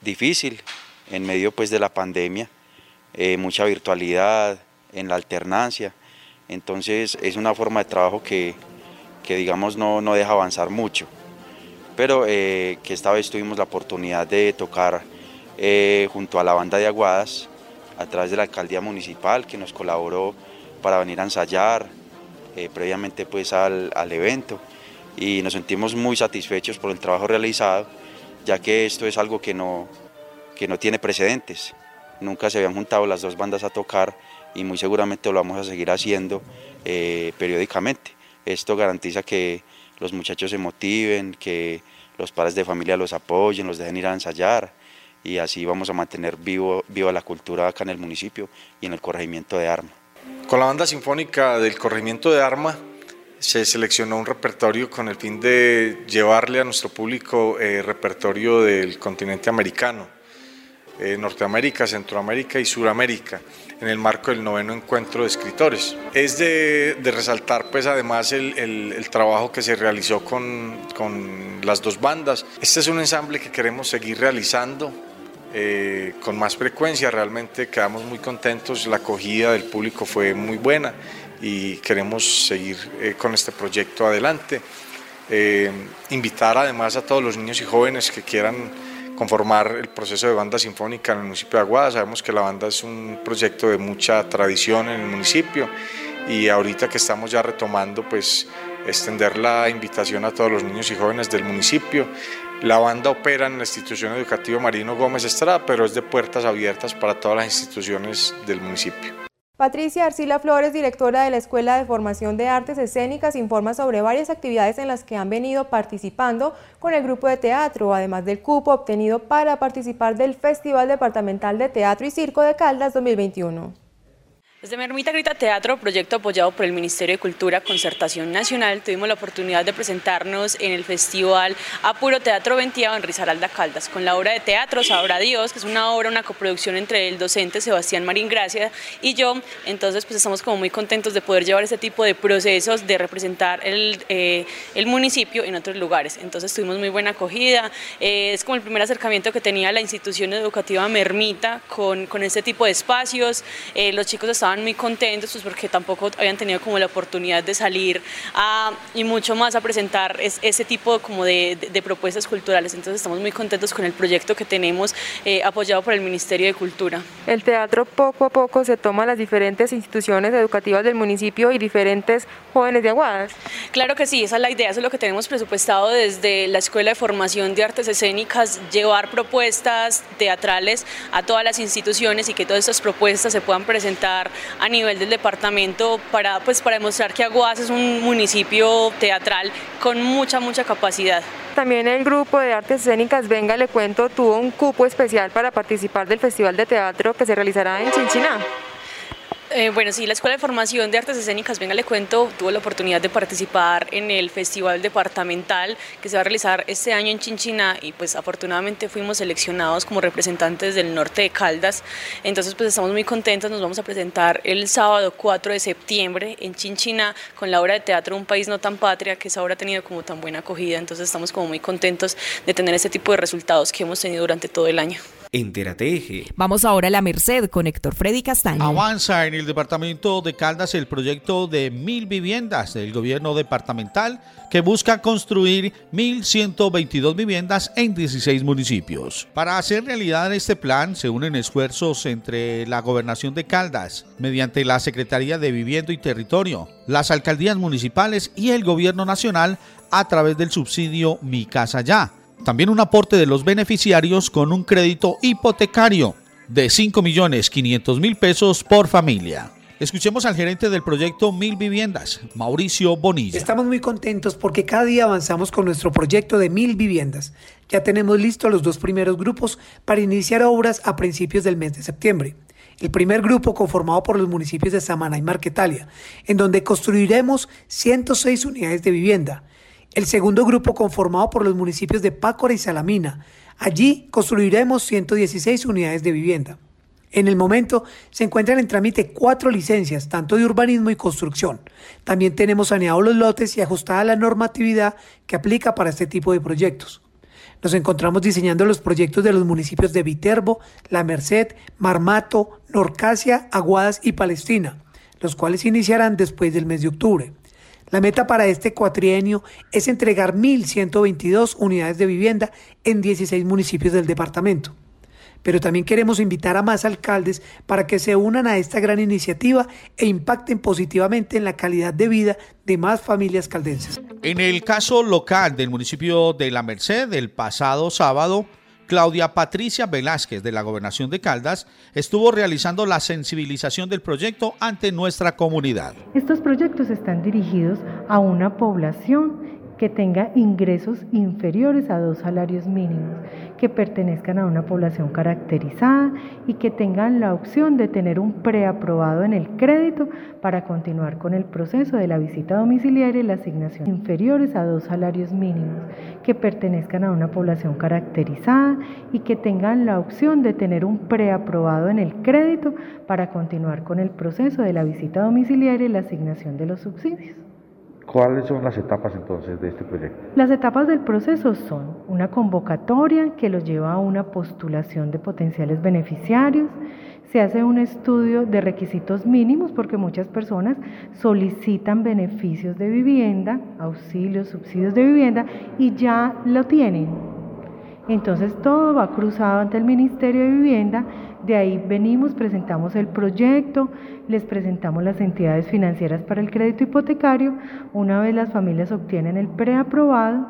difícil, en medio pues de la pandemia, eh, mucha virtualidad, en la alternancia, entonces es una forma de trabajo que, digamos no, no, deja avanzar mucho, pero eh, que esta vez tuvimos la oportunidad de tocar eh, junto a la banda de Aguadas, a través de la alcaldía municipal que nos colaboró para venir a ensayar, previamente pues al, al evento. Y nos sentimos muy satisfechos por el trabajo realizado, ya que esto es algo que no, que no tiene precedentes. Nunca se habían juntado las dos bandas a tocar y muy seguramente lo vamos a seguir haciendo eh, periódicamente. Esto garantiza que los muchachos se motiven, que los padres de familia los apoyen, los dejen ir a ensayar y así vamos a mantener vivo, viva la cultura acá en el municipio y en el corregimiento de Arma. Con la banda sinfónica del corregimiento de Arma se seleccionó un repertorio con el fin de llevarle a nuestro público eh, repertorio del continente americano, eh, Norteamérica, Centroamérica y Suramérica, en el marco del noveno encuentro de escritores. Es de, resaltar pues además el, trabajo que se realizó con, con, las dos bandas. Este es un ensamble que queremos seguir realizando. Eh, con más frecuencia, realmente quedamos muy contentos, la acogida del público fue muy buena y queremos seguir eh, con este proyecto adelante. Eh, invitar además a todos los niños y jóvenes que quieran conformar el proceso de banda sinfónica en el municipio de Aguada. Sabemos que la banda es un proyecto de mucha tradición en el municipio y ahorita que estamos ya retomando, pues extender la invitación a todos los niños y jóvenes del municipio. La banda opera en la institución educativa Marino Gómez Estrada, pero es de puertas abiertas para todas las instituciones del municipio. Patricia Arcila Flores, directora de la Escuela de Formación de Artes Escénicas, informa sobre varias actividades en las que han venido participando con el grupo de teatro, además del cupo obtenido para participar del Festival Departamental de Teatro y Circo de Caldas 2021. Desde Mermita Grita Teatro, proyecto apoyado por el Ministerio de Cultura Concertación Nacional, tuvimos la oportunidad de presentarnos en el Festival Apuro Teatro Ventiado en Risaralda Caldas, con la obra de teatro Sabrá Dios, que es una obra, una coproducción entre el docente Sebastián Marín Gracia y yo. Entonces, pues estamos como muy contentos de poder llevar este tipo de procesos, de representar el, eh, el municipio en otros lugares. Entonces, tuvimos muy buena acogida. Eh, es como el primer acercamiento que tenía la institución educativa Mermita con, con este tipo de espacios. Eh, los chicos estaban muy contentos pues porque tampoco habían tenido como la oportunidad de salir a, y mucho más a presentar ese tipo como de, propuestas culturales. Entonces estamos muy contentos con el proyecto que tenemos eh, apoyado por el Ministerio de Cultura. El teatro poco a poco se toma las diferentes instituciones educativas del municipio y diferentes jóvenes de Aguadas. Claro que sí, esa es la idea, eso es lo que tenemos presupuestado desde la Escuela de Formación de Artes Escénicas, llevar propuestas teatrales a todas las instituciones y que todas estas propuestas se puedan presentar a nivel del departamento para, pues, para demostrar que Aguas es un municipio teatral con mucha, mucha capacidad. También el grupo de artes escénicas Venga Le Cuento tuvo un cupo especial para participar del Festival de Teatro que se realizará en Chinchiná. Eh, bueno, sí, la Escuela de Formación de Artes Escénicas, venga, le cuento, tuvo la oportunidad de participar en el Festival Departamental que se va a realizar este año en Chinchiná y pues afortunadamente fuimos seleccionados como representantes del norte de Caldas. Entonces pues estamos muy contentos, nos vamos a presentar el sábado 4 de septiembre en Chinchiná con la obra de teatro Un País No Tan Patria, que esa obra ha tenido como tan buena acogida. Entonces estamos como muy contentos de tener este tipo de resultados que hemos tenido durante todo el año. Entérate Eje. Vamos ahora a la Merced con Héctor Freddy Castaño. Avanza en el departamento de Caldas el proyecto de mil viviendas del gobierno departamental que busca construir 1.122 viviendas en 16 municipios. Para hacer realidad este plan se unen esfuerzos entre la gobernación de Caldas, mediante la Secretaría de Vivienda y Territorio, las alcaldías municipales y el gobierno nacional a través del subsidio Mi Casa Ya también un aporte de los beneficiarios con un crédito hipotecario de 5 millones 500 mil pesos por familia. Escuchemos al gerente del proyecto Mil Viviendas, Mauricio Bonilla. Estamos muy contentos porque cada día avanzamos con nuestro proyecto de Mil Viviendas. Ya tenemos listos los dos primeros grupos para iniciar obras a principios del mes de septiembre. El primer grupo conformado por los municipios de Samana y Marquetalia, en donde construiremos 106 unidades de vivienda el segundo grupo conformado por los municipios de Pácora y Salamina. Allí construiremos 116 unidades de vivienda. En el momento se encuentran en trámite cuatro licencias, tanto de urbanismo y construcción. También tenemos saneados los lotes y ajustada la normatividad que aplica para este tipo de proyectos. Nos encontramos diseñando los proyectos de los municipios de Viterbo, La Merced, Marmato, Norcasia, Aguadas y Palestina, los cuales iniciarán después del mes de octubre. La meta para este cuatrienio es entregar 1.122 unidades de vivienda en 16 municipios del departamento. pero también queremos invitar a más alcaldes para que se unan a esta gran iniciativa e impacten positivamente en la calidad de vida de más familias caldenses. En el caso local del municipio de La Merced, el pasado sábado, Claudia Patricia Velázquez de la Gobernación de Caldas estuvo realizando la sensibilización del proyecto ante nuestra comunidad. Estos proyectos están dirigidos a una población que tenga ingresos inferiores a dos salarios mínimos, que pertenezcan a una población caracterizada y que tengan la opción de tener un preaprobado en el crédito para continuar con el proceso de la visita domiciliaria y la asignación inferiores a dos salarios mínimos, que pertenezcan a una población caracterizada y que tengan la opción de tener un preaprobado en el crédito para continuar con el proceso de la visita domiciliaria y la asignación de los subsidios. ¿Cuáles son las etapas entonces de este proyecto? Las etapas del proceso son una convocatoria que los lleva a una postulación de potenciales beneficiarios, se hace un estudio de requisitos mínimos porque muchas personas solicitan beneficios de vivienda, auxilios, subsidios de vivienda y ya lo tienen. Entonces todo va cruzado ante el Ministerio de Vivienda de ahí venimos, presentamos el proyecto, les presentamos las entidades financieras para el crédito hipotecario. Una vez las familias obtienen el preaprobado,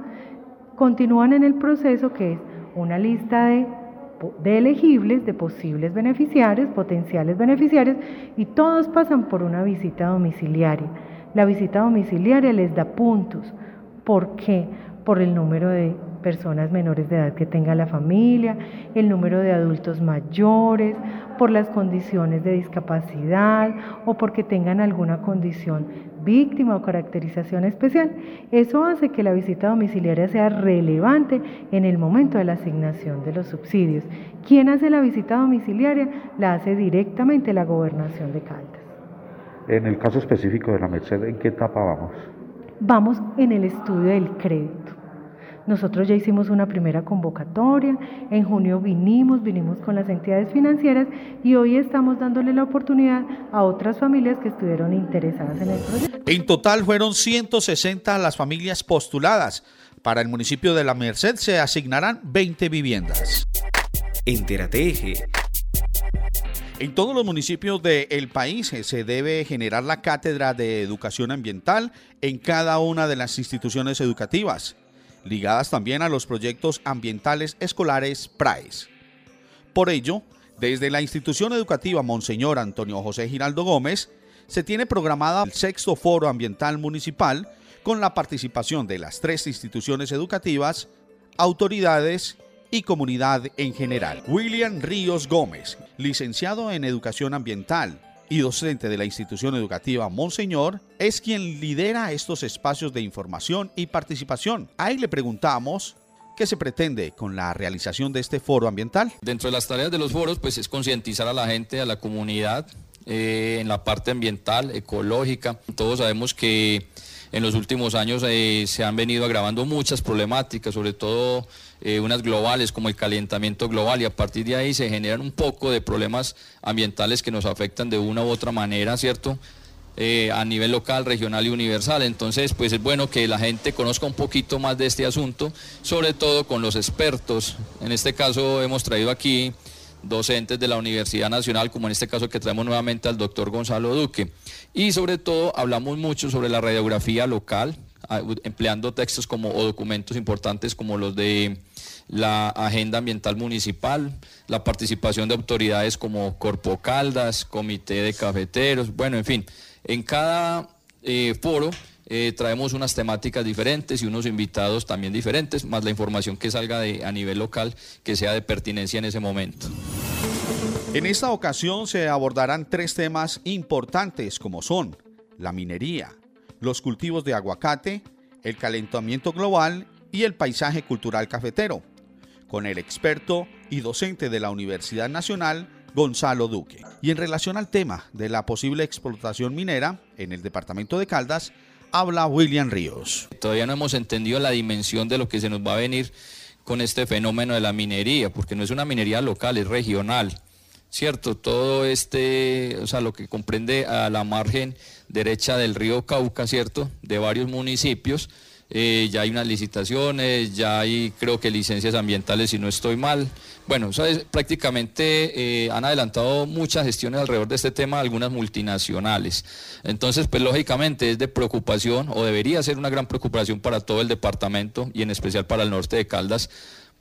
continúan en el proceso que es una lista de, de elegibles, de posibles beneficiarios, potenciales beneficiarios, y todos pasan por una visita domiciliaria. La visita domiciliaria les da puntos. ¿Por qué? Por el número de personas menores de edad que tenga la familia, el número de adultos mayores, por las condiciones de discapacidad o porque tengan alguna condición víctima o caracterización especial. Eso hace que la visita domiciliaria sea relevante en el momento de la asignación de los subsidios. ¿Quién hace la visita domiciliaria? La hace directamente la gobernación de Caldas. En el caso específico de la Merced, ¿en qué etapa vamos? Vamos en el estudio del crédito. Nosotros ya hicimos una primera convocatoria, en junio vinimos, vinimos con las entidades financieras y hoy estamos dándole la oportunidad a otras familias que estuvieron interesadas en el proyecto. En total fueron 160 las familias postuladas. Para el municipio de La Merced se asignarán 20 viviendas. Entérate Eje. En todos los municipios del país se debe generar la cátedra de educación ambiental en cada una de las instituciones educativas ligadas también a los proyectos ambientales escolares PRAES. Por ello, desde la institución educativa Monseñor Antonio José Giraldo Gómez, se tiene programada el sexto foro ambiental municipal con la participación de las tres instituciones educativas, autoridades y comunidad en general. William Ríos Gómez, licenciado en Educación Ambiental, y docente de la institución educativa Monseñor, es quien lidera estos espacios de información y participación. Ahí le preguntamos ¿Qué se pretende con la realización de este foro ambiental? Dentro de las tareas de los foros, pues es concientizar a la gente, a la comunidad, eh, en la parte ambiental, ecológica. Todos sabemos que en los últimos años eh, se han venido agravando muchas problemáticas, sobre todo eh, unas globales como el calentamiento global y a partir de ahí se generan un poco de problemas ambientales que nos afectan de una u otra manera, ¿cierto? Eh, a nivel local, regional y universal. Entonces, pues es bueno que la gente conozca un poquito más de este asunto, sobre todo con los expertos. En este caso hemos traído aquí docentes de la Universidad Nacional, como en este caso que traemos nuevamente al doctor Gonzalo Duque. Y sobre todo hablamos mucho sobre la radiografía local, empleando textos como o documentos importantes como los de la agenda ambiental municipal, la participación de autoridades como Corpo Caldas, Comité de Cafeteros, bueno, en fin, en cada eh, foro eh, traemos unas temáticas diferentes y unos invitados también diferentes, más la información que salga de, a nivel local que sea de pertinencia en ese momento. En esta ocasión se abordarán tres temas importantes como son la minería, los cultivos de aguacate, el calentamiento global y el paisaje cultural cafetero, con el experto y docente de la Universidad Nacional, Gonzalo Duque. Y en relación al tema de la posible explotación minera en el departamento de Caldas, habla William Ríos. Todavía no hemos entendido la dimensión de lo que se nos va a venir con este fenómeno de la minería, porque no es una minería local, es regional. ¿Cierto? Todo este, o sea, lo que comprende a la margen derecha del río Cauca, ¿cierto? De varios municipios, eh, ya hay unas licitaciones, ya hay creo que licencias ambientales si no estoy mal. Bueno, prácticamente eh, han adelantado muchas gestiones alrededor de este tema, algunas multinacionales. Entonces, pues lógicamente es de preocupación o debería ser una gran preocupación para todo el departamento y en especial para el norte de Caldas,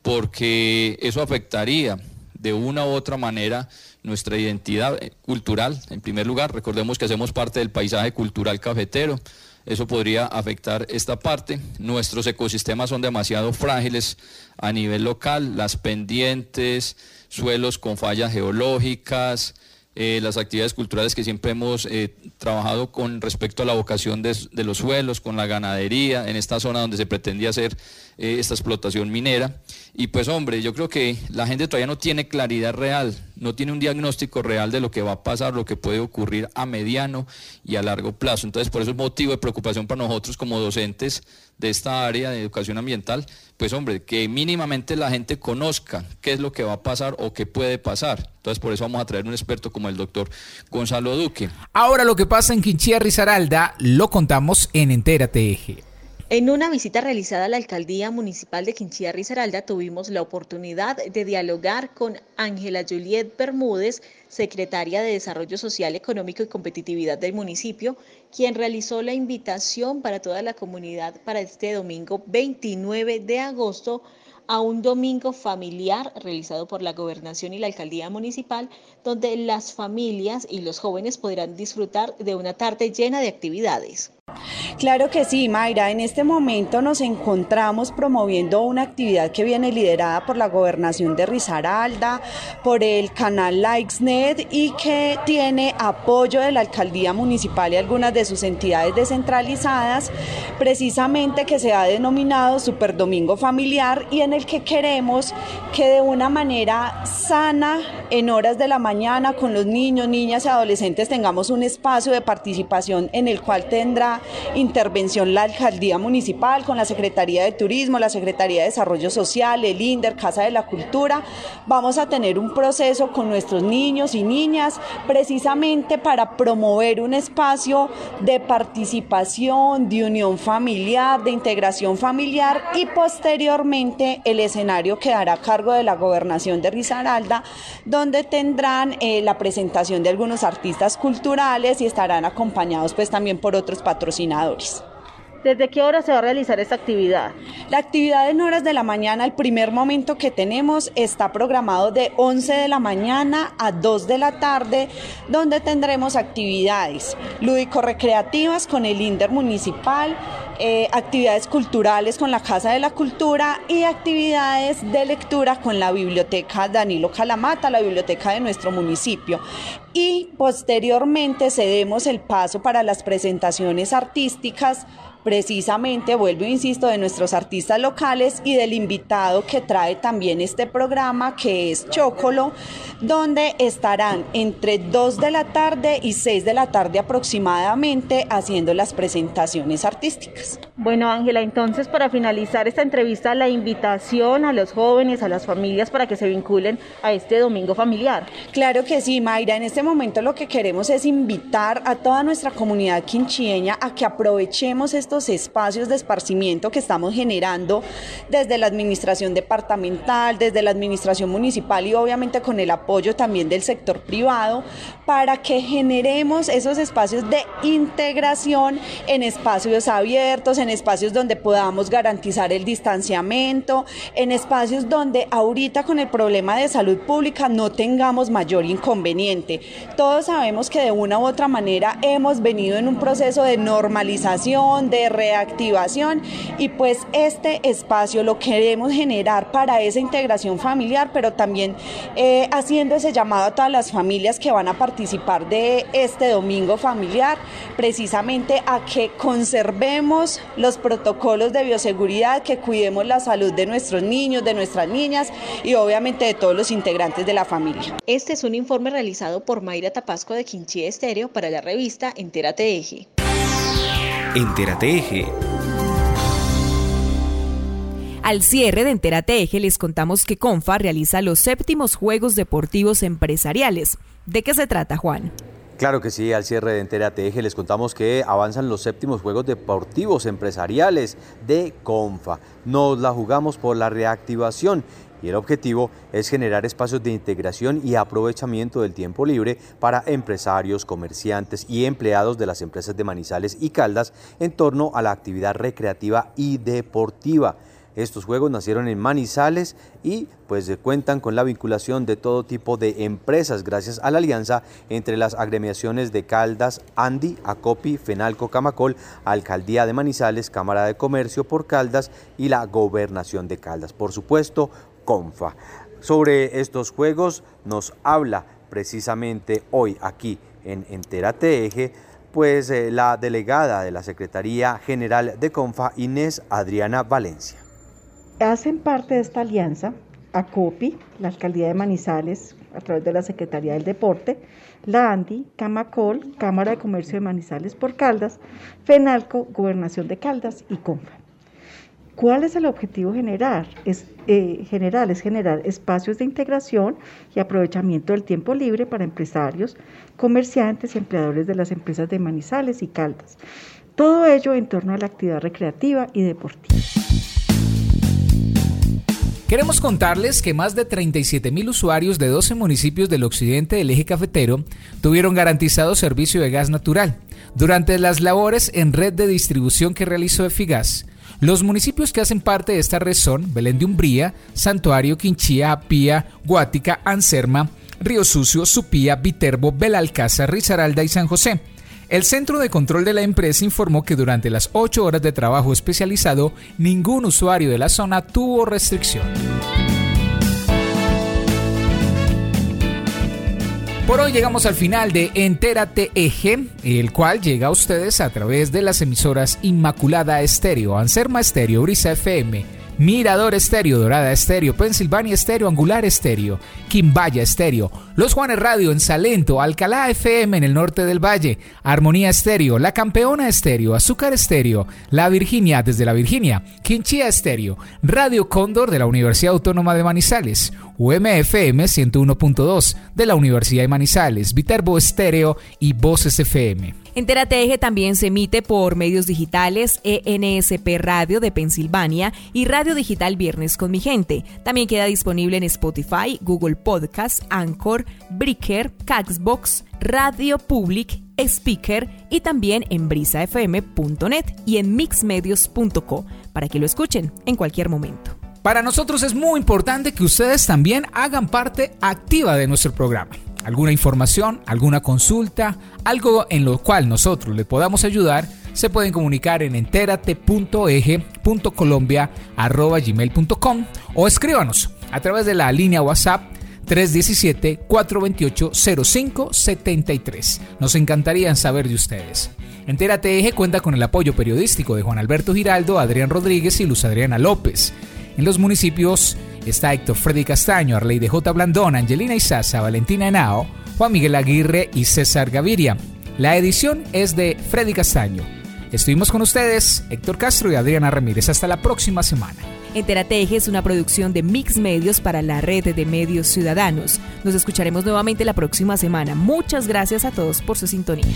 porque eso afectaría de una u otra manera nuestra identidad eh, cultural. En primer lugar, recordemos que hacemos parte del paisaje cultural cafetero eso podría afectar esta parte. Nuestros ecosistemas son demasiado frágiles a nivel local, las pendientes, suelos con fallas geológicas, eh, las actividades culturales que siempre hemos eh, trabajado con respecto a la vocación de, los suelos, con la ganadería, en esta zona donde se pretendía hacer eh, esta explotación minera. Y pues hombre, yo creo que la gente todavía no tiene claridad real, no tiene un diagnóstico real de lo que va a pasar, lo que puede ocurrir a mediano y a largo plazo. Entonces, por eso es motivo de preocupación para nosotros como docentes de esta área de educación ambiental, pues hombre, que mínimamente la gente conozca qué es lo que va a pasar o qué puede pasar. Entonces por eso vamos a traer un experto como el doctor Gonzalo Duque. Ahora lo que pasa en Quinchía Risaralda lo contamos en Entérate Eje. En una visita realizada a la Alcaldía Municipal de Quinchía Risaralda tuvimos la oportunidad de dialogar con Ángela Juliet Bermúdez, secretaria de Desarrollo Social, Económico y Competitividad del municipio, quien realizó la invitación para toda la comunidad para este domingo 29 de agosto a un domingo familiar realizado por la gobernación y la alcaldía municipal, donde las familias y los jóvenes podrán disfrutar de una tarde llena de actividades. Claro que sí, Mayra. En este momento nos encontramos promoviendo una actividad que viene liderada por la gobernación de Risaralda, por el canal LikesNet y que tiene apoyo de la alcaldía municipal y algunas de sus entidades descentralizadas, precisamente que se ha denominado Super Domingo Familiar y en el que queremos que de una manera sana, en horas de la mañana, con los niños, niñas y adolescentes, tengamos un espacio de participación en el cual tendrá intervención la alcaldía municipal con la Secretaría de Turismo, la Secretaría de Desarrollo Social, el INDER, Casa de la Cultura. Vamos a tener un proceso con nuestros niños y niñas precisamente para promover un espacio de participación, de unión familiar, de integración familiar y posteriormente el escenario quedará a cargo de la gobernación de Risaralda, donde tendrán eh, la presentación de algunos artistas culturales y estarán acompañados pues también por otros patrocinadores episodes. ¿Desde qué hora se va a realizar esta actividad? La actividad en horas de la mañana, el primer momento que tenemos, está programado de 11 de la mañana a 2 de la tarde, donde tendremos actividades lúdico-recreativas con el INDER municipal, eh, actividades culturales con la Casa de la Cultura y actividades de lectura con la Biblioteca Danilo Calamata, la biblioteca de nuestro municipio. Y posteriormente cedemos el paso para las presentaciones artísticas precisamente, vuelvo e insisto, de nuestros artistas locales y del invitado que trae también este programa, que es Chocolo, donde estarán entre 2 de la tarde y 6 de la tarde aproximadamente haciendo las presentaciones artísticas. Bueno, Ángela, entonces para finalizar esta entrevista, la invitación a los jóvenes, a las familias para que se vinculen a este domingo familiar. Claro que sí, Mayra. En este momento lo que queremos es invitar a toda nuestra comunidad quinchieña a que aprovechemos espacios de esparcimiento que estamos generando desde la administración departamental, desde la administración municipal y obviamente con el apoyo también del sector privado para que generemos esos espacios de integración en espacios abiertos, en espacios donde podamos garantizar el distanciamiento, en espacios donde ahorita con el problema de salud pública no tengamos mayor inconveniente. Todos sabemos que de una u otra manera hemos venido en un proceso de normalización, de reactivación y pues este espacio lo queremos generar para esa integración familiar, pero también eh, haciendo ese llamado a todas las familias que van a participar de este domingo familiar, precisamente a que conservemos los protocolos de bioseguridad, que cuidemos la salud de nuestros niños, de nuestras niñas y obviamente de todos los integrantes de la familia. Este es un informe realizado por Mayra Tapasco de Quinchí Estéreo para la revista Entérate Eje. Entérate Eje. Al cierre de Entérate Eje les contamos que Confa realiza los séptimos Juegos Deportivos Empresariales. ¿De qué se trata, Juan? Claro que sí, al cierre de Entera TG les contamos que avanzan los séptimos Juegos Deportivos Empresariales de CONFA. Nos la jugamos por la reactivación y el objetivo es generar espacios de integración y aprovechamiento del tiempo libre para empresarios, comerciantes y empleados de las empresas de Manizales y Caldas en torno a la actividad recreativa y deportiva. Estos juegos nacieron en Manizales y pues cuentan con la vinculación de todo tipo de empresas gracias a la alianza entre las agremiaciones de Caldas, Andi, Acopi, Fenalco, Camacol, Alcaldía de Manizales, Cámara de Comercio por Caldas y la Gobernación de Caldas. Por supuesto, CONFA. Sobre estos juegos nos habla precisamente hoy aquí en Entera pues eh, la delegada de la Secretaría General de CONFA, Inés Adriana Valencia. Hacen parte de esta alianza ACOPI, la Alcaldía de Manizales, a través de la Secretaría del Deporte, la ANDI, Camacol, Cámara de Comercio de Manizales por Caldas, FENALCO, Gobernación de Caldas y CONFA. ¿Cuál es el objetivo general? Es, eh, general? Es generar espacios de integración y aprovechamiento del tiempo libre para empresarios, comerciantes y empleadores de las empresas de Manizales y Caldas. Todo ello en torno a la actividad recreativa y deportiva. Queremos contarles que más de 37 mil usuarios de 12 municipios del occidente del eje cafetero tuvieron garantizado servicio de gas natural durante las labores en red de distribución que realizó Efigas los municipios que hacen parte de esta red son Belén de Umbría, Santuario, Quinchía, Apía, Guática, Anserma, Río Sucio, Supía, Viterbo, Belalcázar, Risaralda y San José. El Centro de Control de la empresa informó que durante las 8 horas de trabajo especializado, ningún usuario de la zona tuvo restricción. Por hoy llegamos al final de Entérate Eje, el cual llega a ustedes a través de las emisoras Inmaculada Estéreo, Anserma Estéreo, Brisa FM, Mirador Estéreo, Dorada Estéreo, Pensilvania Estéreo, Angular Estéreo, Quimbaya Estéreo, Los Juanes Radio en Salento, Alcalá FM en el norte del Valle, Armonía Estéreo, La Campeona Estéreo, Azúcar Estéreo, La Virginia desde La Virginia, Quinchía Estéreo, Radio Cóndor de la Universidad Autónoma de Manizales, UMFM 101.2 de la Universidad de Manizales, Viterbo Estéreo y Voces FM. Entérate Eje también se emite por medios digitales ENSP Radio de Pensilvania y Radio Digital Viernes con mi gente. También queda disponible en Spotify, Google Podcasts, Anchor, Breaker, Caxbox, Radio Public, Speaker y también en brisafm.net y en mixmedios.co para que lo escuchen en cualquier momento. Para nosotros es muy importante que ustedes también hagan parte activa de nuestro programa alguna información, alguna consulta, algo en lo cual nosotros le podamos ayudar, se pueden comunicar en enterate.eje.colombia.gmail.com o escríbanos a través de la línea WhatsApp 317-428-0573. Nos encantaría saber de ustedes. Entérate Eje cuenta con el apoyo periodístico de Juan Alberto Giraldo, Adrián Rodríguez y Luz Adriana López. En los municipios está Héctor Freddy Castaño, de J. Blandón, Angelina Isaza, Valentina Henao, Juan Miguel Aguirre y César Gaviria. La edición es de Freddy Castaño. Estuvimos con ustedes, Héctor Castro y Adriana Ramírez. Hasta la próxima semana. Enterateje es una producción de Mix Medios para la red de medios ciudadanos. Nos escucharemos nuevamente la próxima semana. Muchas gracias a todos por su sintonía.